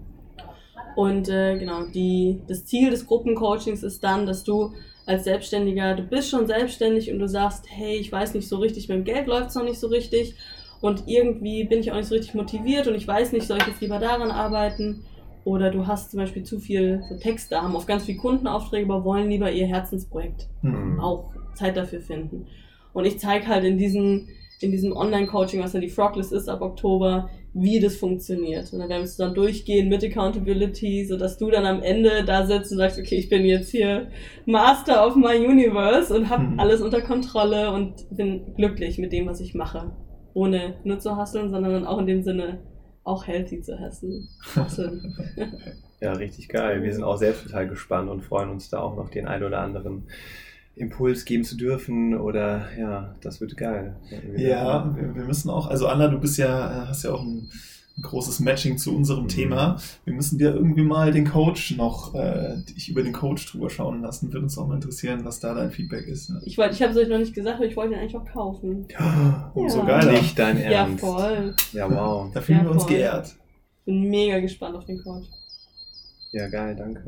Und äh, genau, die, das Ziel des Gruppencoachings ist dann, dass du als Selbstständiger, du bist schon selbstständig und du sagst, hey, ich weiß nicht so richtig, mit dem Geld läuft es noch nicht so richtig und irgendwie bin ich auch nicht so richtig motiviert und ich weiß nicht, soll ich jetzt lieber daran arbeiten? Oder du hast zum Beispiel zu viel so Texte, haben auf ganz viele Kundenaufträge, aber wollen lieber ihr Herzensprojekt Mhm. auch Zeit dafür finden. Und ich zeige halt in diesem, in diesem Online-Coaching, was dann die Froglist ist ab Oktober, wie das funktioniert. Und dann werden wir es dann durchgehen mit Accountability, sodass du dann am Ende da sitzt und sagst, okay, ich bin jetzt hier Master of my Universe und habe Mhm. alles unter Kontrolle und bin glücklich mit dem, was ich mache. Ohne nur zu hasseln, sondern auch in dem Sinne auch healthy zu. Hasseln. Ja, richtig geil. Wir sind auch selbst total gespannt und freuen uns da auch noch den ein oder anderen Impuls geben zu dürfen oder ja, das wird geil. Ja, wir, wir müssen auch, also Anna, du bist ja, hast ja auch ein, ein großes Matching zu unserem Mhm. Thema. Wir müssen dir irgendwie mal den Coach noch, äh, dich über den Coach drüber schauen lassen. Würde uns auch mal interessieren, was da dein Feedback ist. Ne? Ich, wollte, ich habe es euch noch nicht gesagt, aber ich wollte ihn eigentlich auch kaufen. Umso Ja. geiler. Nicht dein Ja, Ernst. voll. Ja, wow. Da fühlen Ja, wir uns voll. geehrt. Bin mega gespannt auf den Coach. Ja, geil, danke.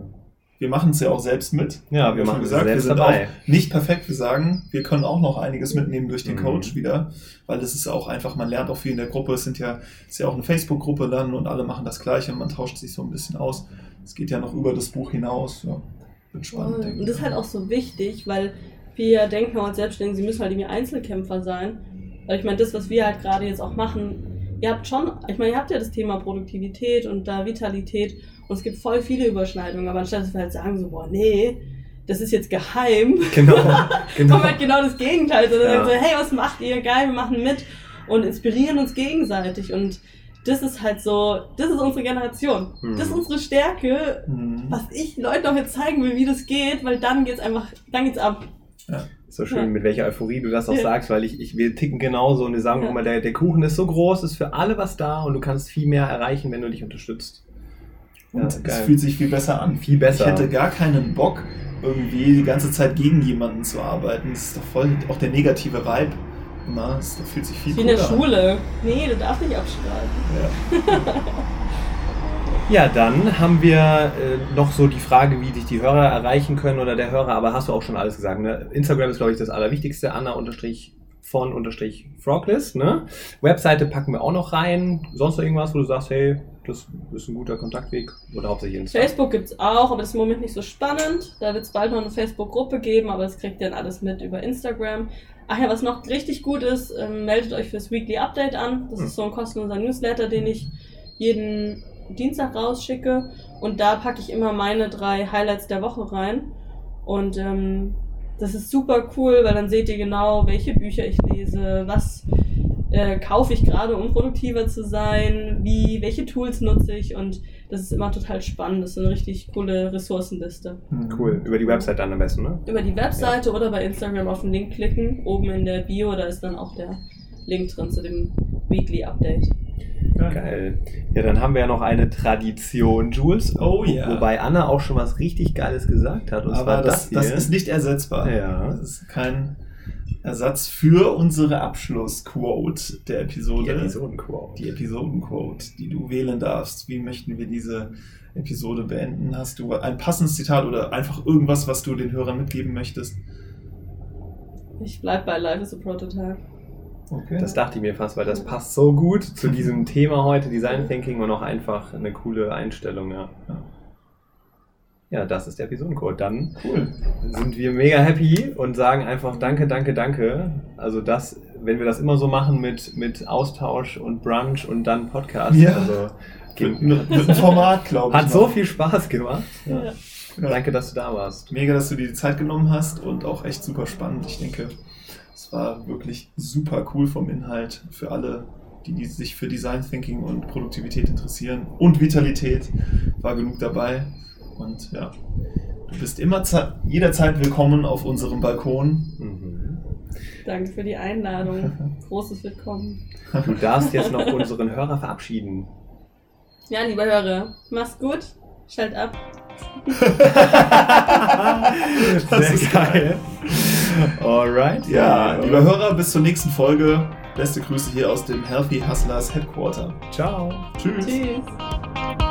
Wir machen es ja auch selbst mit. Ja, wir schon machen es gesagt, wir selbst sind dabei. auch nicht perfekt. Wir sagen, wir können auch noch einiges mitnehmen durch den Mhm. Coach wieder, weil das ist auch einfach, man lernt auch viel in der Gruppe. Es sind ja, ist ja auch eine Facebook-Gruppe dann und alle machen das Gleiche und man tauscht sich so ein bisschen aus. Es geht ja noch über das Buch hinaus. Ja, wird spannend. Denke Und das ist halt auch so wichtig, weil wir ja denken als Selbstständige, sie müssen halt irgendwie Einzelkämpfer sein. Weil ich meine, das, was wir halt gerade jetzt auch machen, ihr habt schon, ich meine, ihr habt ja das Thema Produktivität und da Vitalität und es gibt voll viele Überschneidungen, aber anstatt dass wir halt sagen so, boah, nee, das ist jetzt geheim, Genau, genau. kommt halt genau das Gegenteil. Sondern Ja. so, hey, was macht ihr? Geil, wir machen mit und inspirieren uns gegenseitig und das ist halt so, das ist unsere Generation. Mhm. Das ist unsere Stärke, Mhm. was ich Leuten auch jetzt zeigen will, wie das geht, weil dann geht's einfach, dann geht's ab. So schön, Ja. mit welcher Euphorie du das auch Ja. sagst, weil ich, ich, wir ticken genauso und wir sagen Ja. immer, der, der Kuchen ist so groß, ist für alle was da und du kannst viel mehr erreichen, wenn du dich unterstützt. Und Ja, es fühlt sich viel besser an. Viel besser. Ich hätte gar keinen Bock, irgendwie die ganze Zeit gegen jemanden zu arbeiten. Das ist doch voll auch der negative Vibe immer. Das fühlt sich viel Wie in der cooler an. Schule. Nee, du darfst nicht abschreiben. Ja. Ja, dann haben wir äh, noch so die Frage, wie dich die Hörer erreichen können oder der Hörer, aber hast du auch schon alles gesagt. Ne? Instagram ist, glaube ich, das Allerwichtigste. Anna unterstrich von unterstrich Froglist. Ne? Webseite packen wir auch noch rein. Sonst noch irgendwas, wo du sagst, hey, das ist ein guter Kontaktweg oder hauptsächlich Insta? Facebook gibt's auch, aber das ist im Moment nicht so spannend. Da wird's bald noch eine Facebook-Gruppe geben, aber das kriegt ihr dann alles mit über Instagram. Ach ja, was noch richtig gut ist, ähm, meldet euch fürs Weekly Update an. Das ist so ein kostenloser Newsletter, den ich jeden Dienstag rausschicke und da packe ich immer meine drei Highlights der Woche rein. Und ähm, das ist super cool, weil dann seht ihr genau, welche Bücher ich lese, was äh, kaufe ich gerade, um produktiver zu sein, wie, welche Tools nutze ich und das ist immer total spannend. Das ist eine richtig coole Ressourcenliste. Cool. Über die Website dann am besten, ne? Über die Webseite oder bei Instagram auf den Link klicken. Oben in der Bio, da ist dann auch der Link drin zu dem Weekly Update. Geil. Ja, dann haben wir ja noch eine Tradition, Jules. Oh ja. Wobei Anna auch schon was richtig Geiles gesagt hat. Und Aber zwar das, das, das ist nicht ersetzbar. Ja. Das ist kein Ersatz für unsere Abschlussquote der die Episode. Episodenquote. Die Episodenquote, die du wählen darfst. Wie möchten wir diese Episode beenden? Hast du ein passendes Zitat oder einfach irgendwas, was du den Hörern mitgeben möchtest? Ich bleib bei Life is a Prototype. Okay. Das dachte ich mir fast, weil das passt so gut zu diesem Thema heute, Design Thinking und auch einfach eine coole Einstellung, ja. Ja. Ja, das ist der Episodencode. Dann cool. sind wir mega happy und sagen einfach Danke, danke, danke. Also das, wenn wir das immer so machen mit, mit Austausch und Brunch und dann Podcast, Ja. also Mit, mit, Format, glaube ich. hat so noch. viel Spaß gemacht. Ja. Ja. Danke, dass du da warst. Mega, dass du dir die Zeit genommen hast und auch echt super spannend. Ich denke, es war wirklich super cool vom Inhalt für alle, die, die sich für Design Thinking und Produktivität interessieren. Und Vitalität war genug dabei. Und ja, du bist immer ze- jederzeit willkommen auf unserem Balkon. Mhm. Danke für die Einladung. Großes Willkommen. Du darfst jetzt noch unseren Hörer verabschieden. Ja, liebe Hörer, mach's gut. Schalt ab. Das ist geil. Alright. Ja, lieber Hörer, bis zur nächsten Folge. Beste Grüße hier aus dem Healthy Hustlers Headquarter. Ciao. Tschüss. Tschüss.